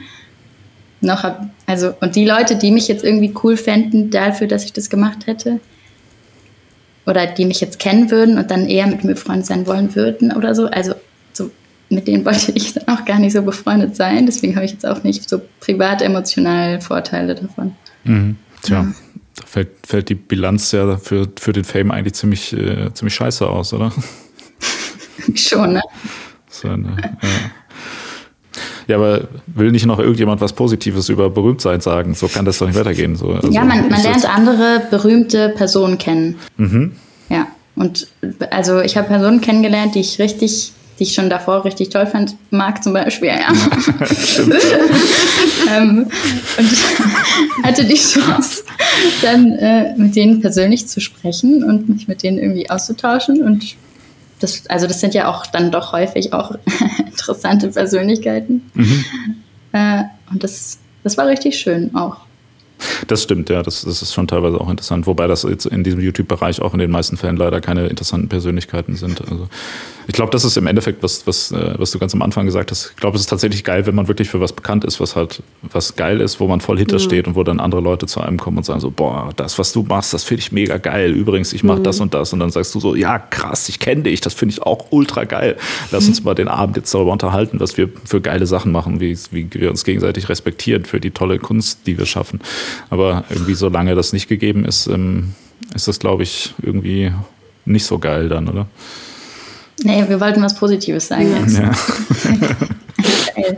Noch hab, also, und die Leute, die mich jetzt irgendwie cool fänden dafür, dass ich das gemacht hätte, oder die mich jetzt kennen würden und dann eher mit mir befreundet sein wollen würden oder so. Also so, mit denen wollte ich dann (laughs) auch gar nicht so befreundet sein. Deswegen habe ich jetzt auch nicht so privat emotional Vorteile davon. Mhm. Tja, ja. Da fällt, fällt die Bilanz ja für, für den Fame eigentlich ziemlich, äh, ziemlich scheiße aus, oder? (laughs) Schon, ne? So eine, ja. Ja, aber will nicht noch irgendjemand was Positives über Berühmtsein sagen? So kann das doch nicht weitergehen. So, also, ja, man, man lernt andere berühmte Personen kennen. Mhm. Ja, und also ich habe Personen kennengelernt, die ich richtig die ich schon davor richtig toll fand, Marc zum Beispiel, ja. (laughs) ähm, und (laughs) hatte die Chance, dann äh, mit denen persönlich zu sprechen und mich mit denen irgendwie auszutauschen. Und das, also das sind ja auch dann doch häufig auch (laughs) interessante Persönlichkeiten. Mhm. Äh, und das, das war richtig schön auch. Das stimmt, ja, das, das ist schon teilweise auch interessant, wobei das jetzt in diesem YouTube-Bereich auch in den meisten Fällen leider keine interessanten Persönlichkeiten sind. Also ich glaube, das ist im Endeffekt, was, was, äh, was du ganz am Anfang gesagt hast. Ich glaube, es ist tatsächlich geil, wenn man wirklich für was bekannt ist, was halt was geil ist, wo man voll hintersteht mhm. und wo dann andere Leute zu einem kommen und sagen so, boah, das, was du machst, das finde ich mega geil. Übrigens, ich mache mhm. das und das. Und dann sagst du so, ja, krass, ich kenne dich, das finde ich auch ultra geil. Lass mhm. uns mal den Abend jetzt darüber unterhalten, was wir für geile Sachen machen, wie, wie wir uns gegenseitig respektieren für die tolle Kunst, die wir schaffen. Aber irgendwie, solange das nicht gegeben ist, ähm, ist das, glaube ich, irgendwie nicht so geil dann, oder? Nee, wir wollten was Positives sagen jetzt. Ja. (laughs)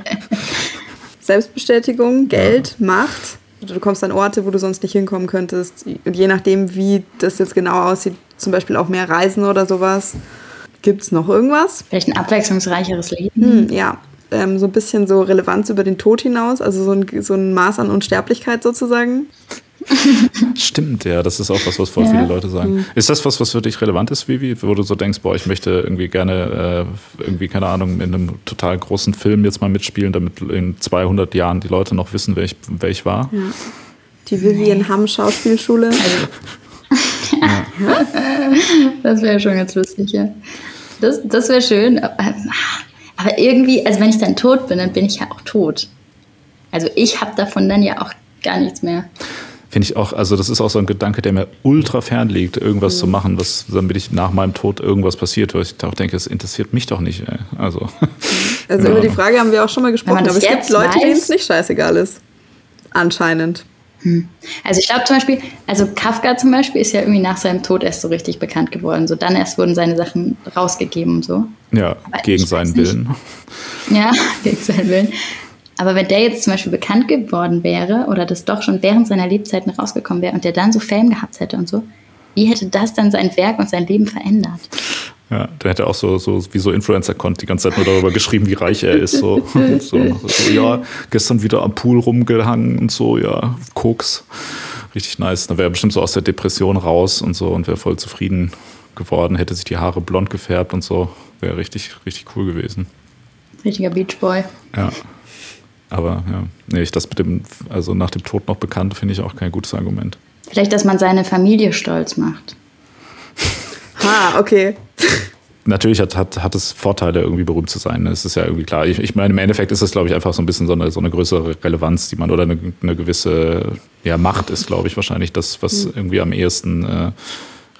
Selbstbestätigung, Geld, ja. Macht. Du kommst an Orte, wo du sonst nicht hinkommen könntest. Und je nachdem, wie das jetzt genau aussieht, zum Beispiel auch mehr Reisen oder sowas. Gibt es noch irgendwas? Vielleicht ein abwechslungsreicheres Leben. Hm, ja, ähm, so ein bisschen so Relevanz über den Tod hinaus, also so ein, so ein Maß an Unsterblichkeit sozusagen. (laughs) Stimmt, ja, das ist auch was, was voll ja. viele Leute sagen. Mhm. Ist das was, was für dich relevant ist, Vivi? Wo du so denkst, boah, ich möchte irgendwie gerne, äh, irgendwie, keine Ahnung, in einem total großen Film jetzt mal mitspielen, damit in 200 Jahren die Leute noch wissen, wer ich, wer ich war? Ja. Die Vivian Hamm Schauspielschule. (laughs) Also. ja. (laughs) Das wäre schon ganz lustig, ja. Das, das wäre schön. Aber irgendwie, also wenn ich dann tot bin, dann bin ich ja auch tot. Also ich habe davon dann ja auch gar nichts mehr. Finde ich auch, also das ist auch so ein Gedanke, der mir ultra fern liegt, irgendwas mhm. zu machen, was, damit ich nach meinem Tod irgendwas passiert, weil ich auch denke, es interessiert mich doch nicht. Ey. Also, mhm. also über die Frage haben wir auch schon mal gesprochen, aber es gibt Leute, denen es nicht scheißegal ist. Anscheinend. Hm. Also ich glaube zum Beispiel, also Kafka zum Beispiel ist ja irgendwie nach seinem Tod erst so richtig bekannt geworden. So dann erst wurden seine Sachen rausgegeben und so. Ja, Aber (laughs) gegen seinen Willen. Ja, gegen seinen Willen. Aber wenn der jetzt zum Beispiel bekannt geworden wäre oder das doch schon während seiner Lebzeiten rausgekommen wäre und der dann so Fame gehabt hätte und so, wie hätte das dann sein Werk und sein Leben verändert? Ja, der hätte auch so, so wie so Influencer-Content die ganze Zeit nur darüber geschrieben, wie reich er ist. So, (laughs) so, so, ja, gestern wieder am Pool rumgehangen und so, ja, Koks. Richtig nice. Da wäre er bestimmt so aus der Depression raus und so und wäre voll zufrieden geworden, hätte sich die Haare blond gefärbt und so. Wäre richtig, richtig cool gewesen. Richtiger Beachboy. Ja. Aber ja, nee, ich das mit dem, also nach dem Tod noch bekannt, finde ich auch kein gutes Argument. Vielleicht, dass man seine Familie stolz macht. Ha, okay. Natürlich hat, hat, hat es Vorteile, irgendwie berühmt zu sein. Das ist ja irgendwie klar. Ich, ich meine, im Endeffekt ist es, glaube ich, einfach so ein bisschen so eine, so eine größere Relevanz, die man oder eine, eine gewisse ja, Macht ist, glaube ich, wahrscheinlich das, was mhm. irgendwie am ehesten äh,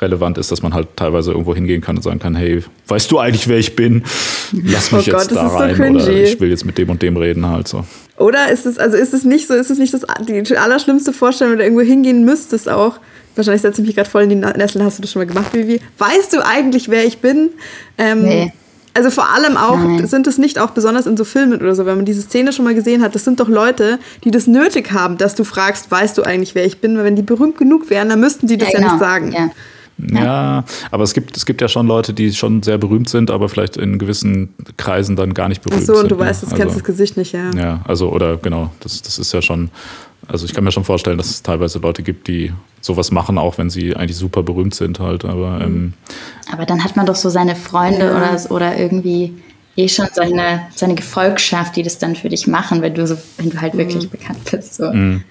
relevant ist, dass man halt teilweise irgendwo hingehen kann und sagen kann, hey, weißt du eigentlich, wer ich bin? Lass mich oh jetzt Gott, da rein so oder ich will jetzt mit dem und dem reden halt so. Oder ist es, also ist es nicht so, ist es nicht das, die allerschlimmste Vorstellung, wenn du irgendwo hingehen müsstest auch, wahrscheinlich setze ich mich gerade voll in die Nessel, hast du das schon mal gemacht, Vivi? Weißt du eigentlich, wer ich bin? Ähm, nee. Also vor allem auch, Nein. sind es nicht auch besonders in so Filmen oder so, wenn man diese Szene schon mal gesehen hat, das sind doch Leute, die das nötig haben, dass du fragst, weißt du eigentlich, wer ich bin? Weil wenn die berühmt genug wären, dann müssten die das ja, genau. ja nicht sagen. Ja. Ja, aber es gibt, es gibt ja schon Leute, die schon sehr berühmt sind, aber vielleicht in gewissen Kreisen dann gar nicht berühmt sind. Ach so, und du weißt, du also, kennst das Gesicht nicht, ja. Ja, also, oder genau, das, das ist ja schon, also ich kann mir schon vorstellen, dass es teilweise Leute gibt, die sowas machen, auch wenn sie eigentlich super berühmt sind halt, aber... Ähm, aber dann hat man doch so seine Freunde ja. oder, oder irgendwie eh schon seine, seine Gefolgschaft, die das dann für dich machen, wenn du so, wenn du halt mhm. wirklich bekannt bist. So. Mhm.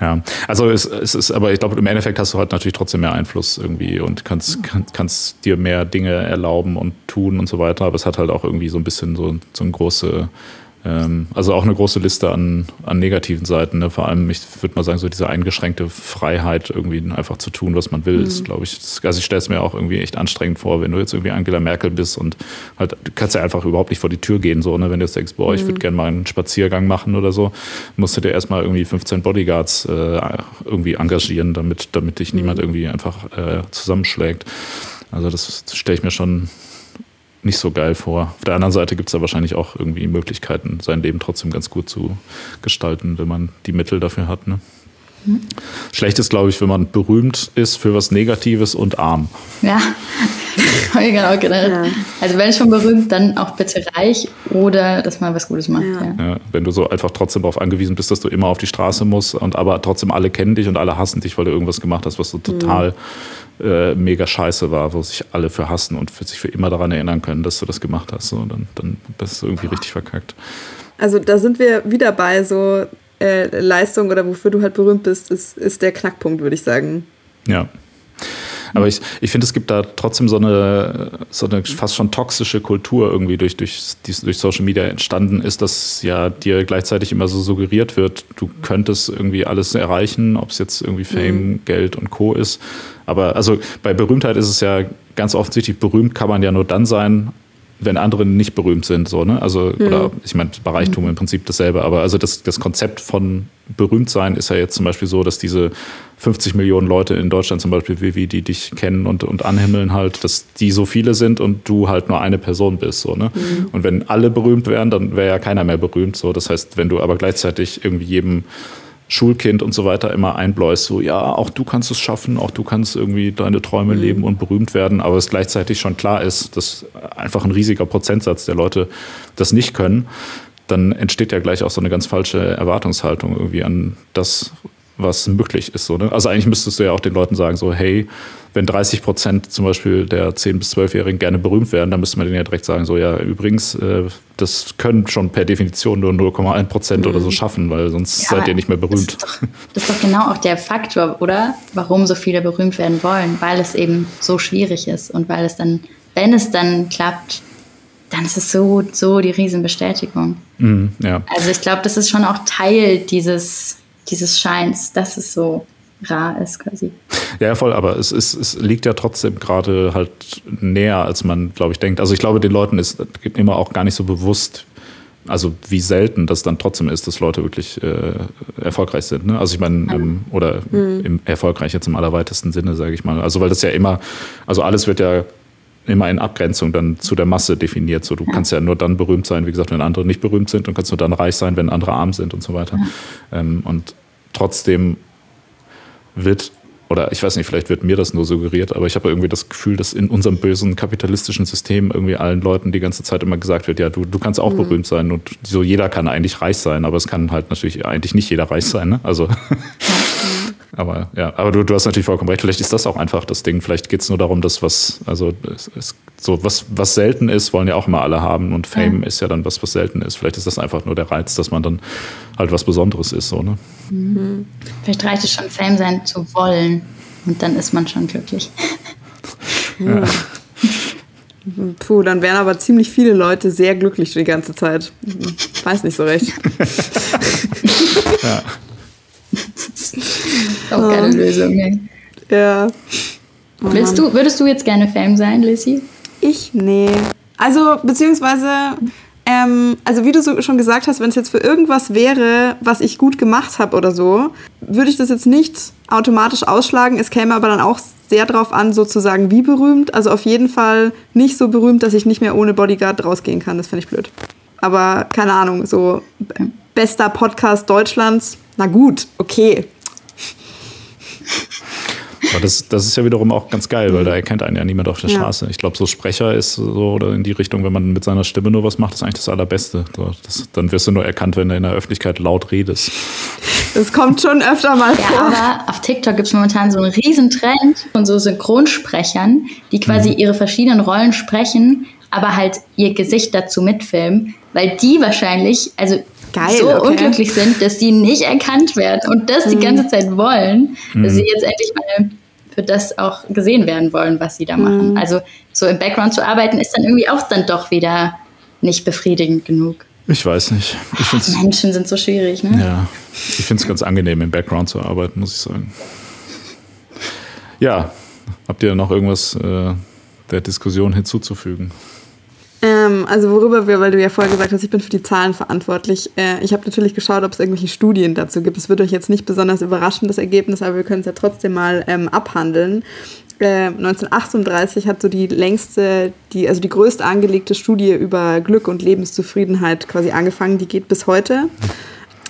Ja, also es, es ist, aber ich glaube, im Endeffekt hast du halt natürlich trotzdem mehr Einfluss irgendwie und kannst, kann, kannst dir mehr Dinge erlauben und tun und so weiter. Aber es hat halt auch irgendwie so ein bisschen so, so eine große ähm, also auch eine große Liste an, an negativen Seiten. Ne? Vor allem, ich würde mal sagen, so diese eingeschränkte Freiheit, irgendwie einfach zu tun, was man will, mhm. ist, glaube ich, das, also ich stelle es mir auch irgendwie echt anstrengend vor, wenn du jetzt irgendwie Angela Merkel bist und halt, du kannst ja einfach überhaupt nicht vor die Tür gehen, so, ne? wenn du jetzt denkst, boah, ich würde mhm. gerne mal einen Spaziergang machen oder so, musst du dir erstmal irgendwie 15 Bodyguards äh, irgendwie engagieren, damit, damit dich mhm. niemand irgendwie einfach äh, zusammenschlägt. Also das stelle ich mir schon nicht so geil vor. Auf der anderen Seite gibt es da wahrscheinlich auch irgendwie Möglichkeiten, sein Leben trotzdem ganz gut zu gestalten, wenn man die Mittel dafür hat. Ne? Mhm. Schlecht ist, glaube ich, wenn man berühmt ist für was Negatives und arm. Ja, (laughs) genau gedacht. Ja. Also wenn schon berühmt, dann auch bitte reich oder dass man was Gutes macht. Ja. Ja. wenn du so einfach trotzdem darauf angewiesen bist, dass du immer auf die Straße musst und aber trotzdem alle kennen dich und alle hassen dich, weil du irgendwas gemacht hast, was so total mhm. äh, mega scheiße war, wo sich alle für hassen und für sich für immer daran erinnern können, dass du das gemacht hast. So, dann, dann bist du irgendwie Boah. richtig verkackt. Also da sind wir wieder bei so äh, Leistung oder wofür du halt berühmt bist, ist, ist der Knackpunkt, würde ich sagen. Ja. Aber ich, ich finde, es gibt da trotzdem so eine, so eine fast schon toxische Kultur irgendwie durch, durch, die durch Social Media entstanden ist, dass ja dir gleichzeitig immer so suggeriert wird, du könntest irgendwie alles erreichen, ob es jetzt irgendwie Fame, mhm. Geld und Co. ist. Aber also bei Berühmtheit ist es ja ganz offensichtlich, berühmt kann man ja nur dann sein, wenn andere nicht berühmt sind, so, ne? Also, mhm. oder ich meine, bei Reichtum mhm. im Prinzip dasselbe, aber also das, das Konzept von berühmt sein ist ja jetzt zum Beispiel so, dass diese 50 Millionen Leute in Deutschland zum Beispiel, wie, wie die dich kennen und, und anhimmeln halt, dass die so viele sind und du halt nur eine Person bist, so, ne? Mhm. Und wenn alle berühmt wären, dann wäre ja keiner mehr berühmt, so. Das heißt, wenn du aber gleichzeitig irgendwie jedem Schulkind und so weiter immer einbläust, so ja, auch du kannst es schaffen, auch du kannst irgendwie deine Träume mhm. leben und berühmt werden, aber es gleichzeitig schon klar ist, dass einfach ein riesiger Prozentsatz der Leute das nicht können, dann entsteht ja gleich auch so eine ganz falsche Erwartungshaltung irgendwie an das, was möglich ist. So, ne? Also eigentlich müsstest du ja auch den Leuten sagen, so, hey, wenn 30 Prozent zum Beispiel der 10- bis 12-Jährigen gerne berühmt werden, dann müsste man denen ja direkt sagen, so, ja, übrigens, äh, das können schon per Definition nur 0,1 Prozent mhm. oder so mhm. schaffen, weil sonst ja, seid ihr nicht mehr berühmt. Das ist, doch, das ist doch genau auch der Faktor, oder? Warum so viele berühmt werden wollen, weil es eben so schwierig ist und weil es dann, wenn es dann klappt, dann ist es so, so die Riesenbestätigung. Mhm, ja. Also ich glaube, das ist schon auch Teil dieses dieses Scheins, dass es so rar ist quasi. Ja, voll, aber es, ist, es liegt ja trotzdem gerade halt näher, als man, glaube ich, denkt. Also ich glaube, den Leuten ist immer auch gar nicht so bewusst, also wie selten das dann trotzdem ist, dass Leute wirklich äh, erfolgreich sind. Ne? Also ich meine, ähm, oder mhm. im, erfolgreich jetzt im allerweitesten Sinne, sage ich mal. Also weil das ja immer, also alles wird ja immer in Abgrenzung dann zu der Masse definiert. So, du kannst ja nur dann berühmt sein, wie gesagt, wenn andere nicht berühmt sind und kannst nur dann reich sein, wenn andere arm sind und so weiter. Ähm, und trotzdem wird, oder ich weiß nicht, vielleicht wird mir das nur suggeriert, aber ich habe irgendwie das Gefühl, dass in unserem bösen kapitalistischen System irgendwie allen Leuten die ganze Zeit immer gesagt wird, ja, du, du kannst auch mhm. berühmt sein und so jeder kann eigentlich reich sein, aber es kann halt natürlich eigentlich nicht jeder reich sein. Ne? Also (laughs) Aber ja, aber du, du hast natürlich vollkommen recht. Vielleicht ist das auch einfach das Ding. Vielleicht geht es nur darum, dass was, also es, so was, was selten ist, wollen ja auch immer alle haben. Und Fame ja. ist ja dann was, was selten ist. Vielleicht ist das einfach nur der Reiz, dass man dann halt was Besonderes ist. So, ne? Mhm. Vielleicht reicht es schon, Fame sein zu wollen. Und dann ist man schon glücklich. (laughs) ja. (laughs) Puh, dann wären aber ziemlich viele Leute sehr glücklich die ganze Zeit. Weiß nicht so recht. (laughs) ja. Auch keine um, Lösung. Ne? Ja. Oh Willst du, würdest du jetzt gerne Fame sein, Lizzie? Ich? Nee. Also, beziehungsweise, ähm, also wie du so schon gesagt hast, wenn es jetzt für irgendwas wäre, was ich gut gemacht habe oder so, würde ich das jetzt nicht automatisch ausschlagen. Es käme aber dann auch sehr drauf an, sozusagen wie berühmt. Also auf jeden Fall nicht so berühmt, dass ich nicht mehr ohne Bodyguard rausgehen kann. Das fände ich blöd. Aber keine Ahnung, so bester Podcast Deutschlands, na gut, okay. Aber das, das ist ja wiederum auch ganz geil, weil da erkennt einen ja niemand auf der ja. Straße. Ich glaube, so Sprecher ist so oder in die Richtung, wenn man mit seiner Stimme nur was macht, ist eigentlich das Allerbeste. So, das, dann wirst du nur erkannt, wenn du in der Öffentlichkeit laut redest. Das kommt schon öfter mal vor. Ja, aber auf TikTok gibt es momentan so einen riesen Trend von so Synchronsprechern, die quasi mhm. ihre verschiedenen Rollen sprechen, aber halt ihr Gesicht dazu mitfilmen, weil die wahrscheinlich, also Geil, so okay. unglücklich sind, dass sie nicht erkannt werden und das mhm. die ganze Zeit wollen, mhm. dass sie jetzt endlich mal für das auch gesehen werden wollen, was sie da machen. Mhm. Also so im Background zu arbeiten ist dann irgendwie auch dann doch wieder nicht befriedigend genug. Ich weiß nicht. Ich find's, (laughs) Menschen sind so schwierig, ne? Ja, ich finde es ganz angenehm, im Background zu arbeiten, muss ich sagen. Ja, habt ihr noch irgendwas äh, der Diskussion hinzuzufügen? Ähm, also worüber wir, weil du ja vorher gesagt hast, ich bin für die Zahlen verantwortlich. Äh, ich habe natürlich geschaut, ob es irgendwelche Studien dazu gibt. Es wird euch jetzt nicht besonders überraschen, das Ergebnis, aber wir können es ja trotzdem mal ähm, abhandeln. Äh, 1938 hat so die längste, die, also die größte angelegte Studie über Glück und Lebenszufriedenheit quasi angefangen. Die geht bis heute.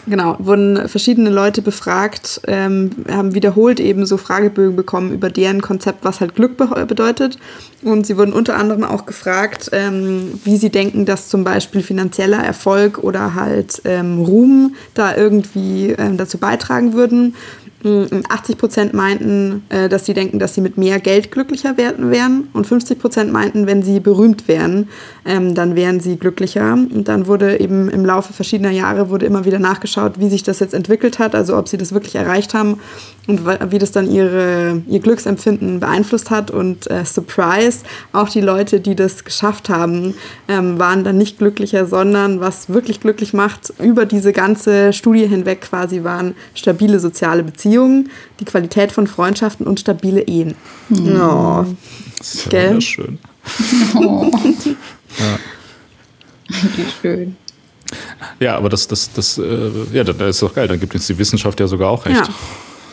Genau, wurden verschiedene Leute befragt, ähm, haben wiederholt eben so Fragebögen bekommen über deren Konzept, was halt Glück be bedeutet. Und sie wurden unter anderem auch gefragt, ähm, wie sie denken, dass zum Beispiel finanzieller Erfolg oder halt ähm, Ruhm da irgendwie ähm, dazu beitragen würden. 80 Prozent meinten, äh, dass sie denken, dass sie mit mehr Geld glücklicher werden wären. Und 50 Prozent meinten, wenn sie berühmt wären, ähm, dann wären sie glücklicher. Und dann wurde eben im Laufe verschiedener Jahre wurde immer wieder nachgeschaut, wie sich das jetzt entwickelt hat, also ob sie das wirklich erreicht haben und wie das dann ihre, ihr Glücksempfinden beeinflusst hat. Und äh, Surprise, auch die Leute, die das geschafft haben, ähm, waren dann nicht glücklicher, sondern was wirklich glücklich macht, über diese ganze Studie hinweg quasi waren stabile soziale Beziehungen, die Qualität von Freundschaften und stabile Ehen. Mhm. Oh. Das ist ja schön. Oh. (laughs) ja. Wie schön. Ja, aber das, das, das, äh, ja, das ist doch geil. Dann gibt uns die Wissenschaft ja sogar auch recht. Ja.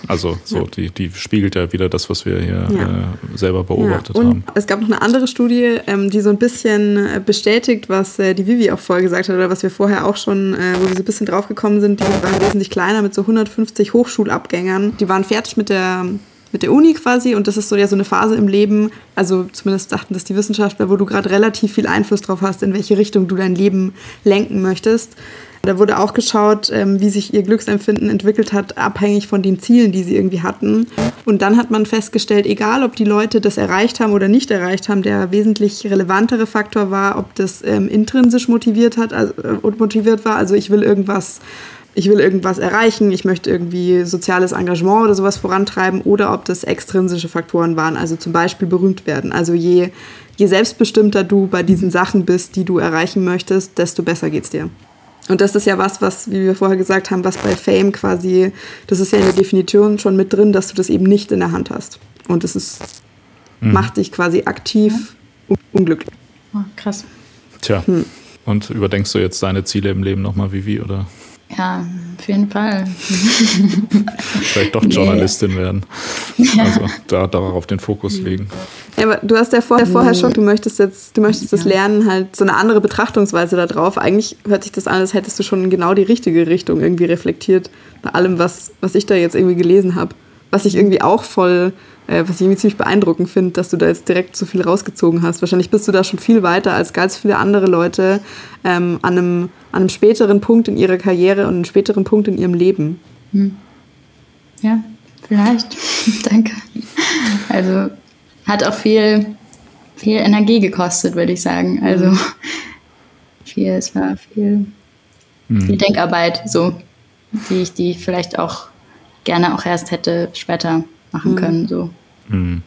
Also so, ja. die, die spiegelt ja wieder das, was wir hier ja. äh, selber beobachtet ja. Und haben. Es gab noch eine andere Studie, ähm, die so ein bisschen äh, bestätigt, was äh, die Vivi auch vorher gesagt hat oder was wir vorher auch schon, äh, wo wir so ein bisschen draufgekommen sind. Die waren wesentlich kleiner mit so 150 Hochschulabgängern. Die waren fertig mit der mit der Uni quasi und das ist so ja so eine Phase im Leben, also zumindest dachten das die Wissenschaftler, wo du gerade relativ viel Einfluss drauf hast, in welche Richtung du dein Leben lenken möchtest. Da wurde auch geschaut, ähm, wie sich ihr Glücksempfinden entwickelt hat, abhängig von den Zielen, die sie irgendwie hatten. Und dann hat man festgestellt, egal ob die Leute das erreicht haben oder nicht erreicht haben, der wesentlich relevantere Faktor war, ob das ähm, intrinsisch motiviert hat, also, äh, motiviert war. Also ich will irgendwas ich will irgendwas erreichen, ich möchte irgendwie soziales Engagement oder sowas vorantreiben oder ob das extrinsische Faktoren waren, also zum Beispiel berühmt werden. Also je, je selbstbestimmter du bei diesen Sachen bist, die du erreichen möchtest, desto besser geht's dir. Und das ist ja was, was, wie wir vorher gesagt haben, was bei Fame quasi, das ist ja in der Definition schon mit drin, dass du das eben nicht in der Hand hast. Und das ist, mhm. macht dich quasi aktiv ja. unglücklich. Oh, krass. Tja. Hm. Und überdenkst du jetzt deine Ziele im Leben nochmal, wie wie, oder? Ja, auf jeden Fall. Vielleicht doch (laughs) Journalistin nee. werden. Ja. Also da, darauf den Fokus legen. Ja, aber du hast ja vorher, vorher schon, du möchtest jetzt, du möchtest das Lernen halt so eine andere Betrachtungsweise darauf. Eigentlich hört sich das an, als hättest du schon genau die richtige Richtung irgendwie reflektiert bei allem, was, was ich da jetzt irgendwie gelesen habe. Was ich irgendwie auch voll äh, was ich irgendwie ziemlich beeindruckend finde, dass du da jetzt direkt so viel rausgezogen hast. Wahrscheinlich bist du da schon viel weiter als ganz viele andere Leute ähm, an, einem, an einem späteren Punkt in ihrer Karriere und einem späteren Punkt in ihrem Leben. Hm. Ja, vielleicht. (laughs) Danke. Also hat auch viel, viel Energie gekostet, würde ich sagen. Also mhm. viel, es war viel, hm. viel Denkarbeit, so, die ich die vielleicht auch gerne auch erst hätte später machen mhm. können. So. Mhm.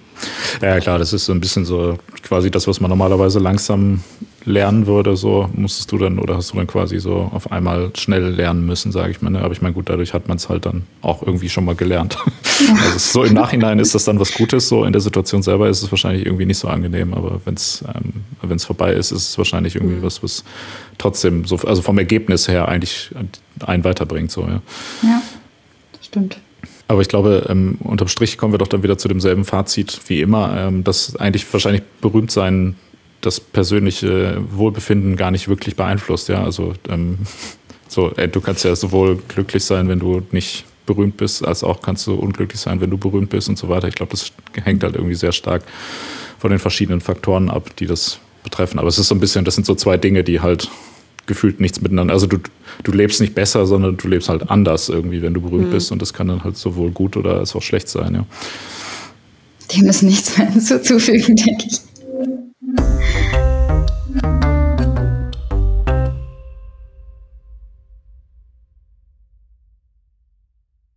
Ja, klar, das ist so ein bisschen so quasi das, was man normalerweise langsam lernen würde, so musstest du dann oder hast du dann quasi so auf einmal schnell lernen müssen, sage ich mal. Ne? Aber ich meine, gut, dadurch hat man es halt dann auch irgendwie schon mal gelernt. also so im Nachhinein ist das dann was Gutes, so in der Situation selber ist es wahrscheinlich irgendwie nicht so angenehm, aber wenn es ähm, vorbei ist, ist es wahrscheinlich irgendwie mhm. was, was trotzdem so, also vom Ergebnis her eigentlich einen weiterbringt, so, ja. Ja, stimmt. Aber ich glaube, ähm, unterm Strich kommen wir doch dann wieder zu demselben Fazit wie immer, ähm, dass eigentlich wahrscheinlich berühmt sein das persönliche Wohlbefinden gar nicht wirklich beeinflusst. Ja, also ähm, (laughs) so, ey, du kannst ja sowohl glücklich sein, wenn du nicht berühmt bist, als auch kannst du unglücklich sein, wenn du berühmt bist und so weiter. Ich glaube, das hängt halt irgendwie sehr stark von den verschiedenen Faktoren ab, die das betreffen. Aber es ist so ein bisschen, das sind so zwei Dinge, die halt gefühlt nichts miteinander. Also du, du lebst nicht besser, sondern du lebst halt anders irgendwie, wenn du berühmt mhm. bist. Und das kann dann halt sowohl gut oder als auch schlecht sein, ja. Dem ist nichts mehr (laughs) hinzuzufügen, denke ich. thank (laughs) you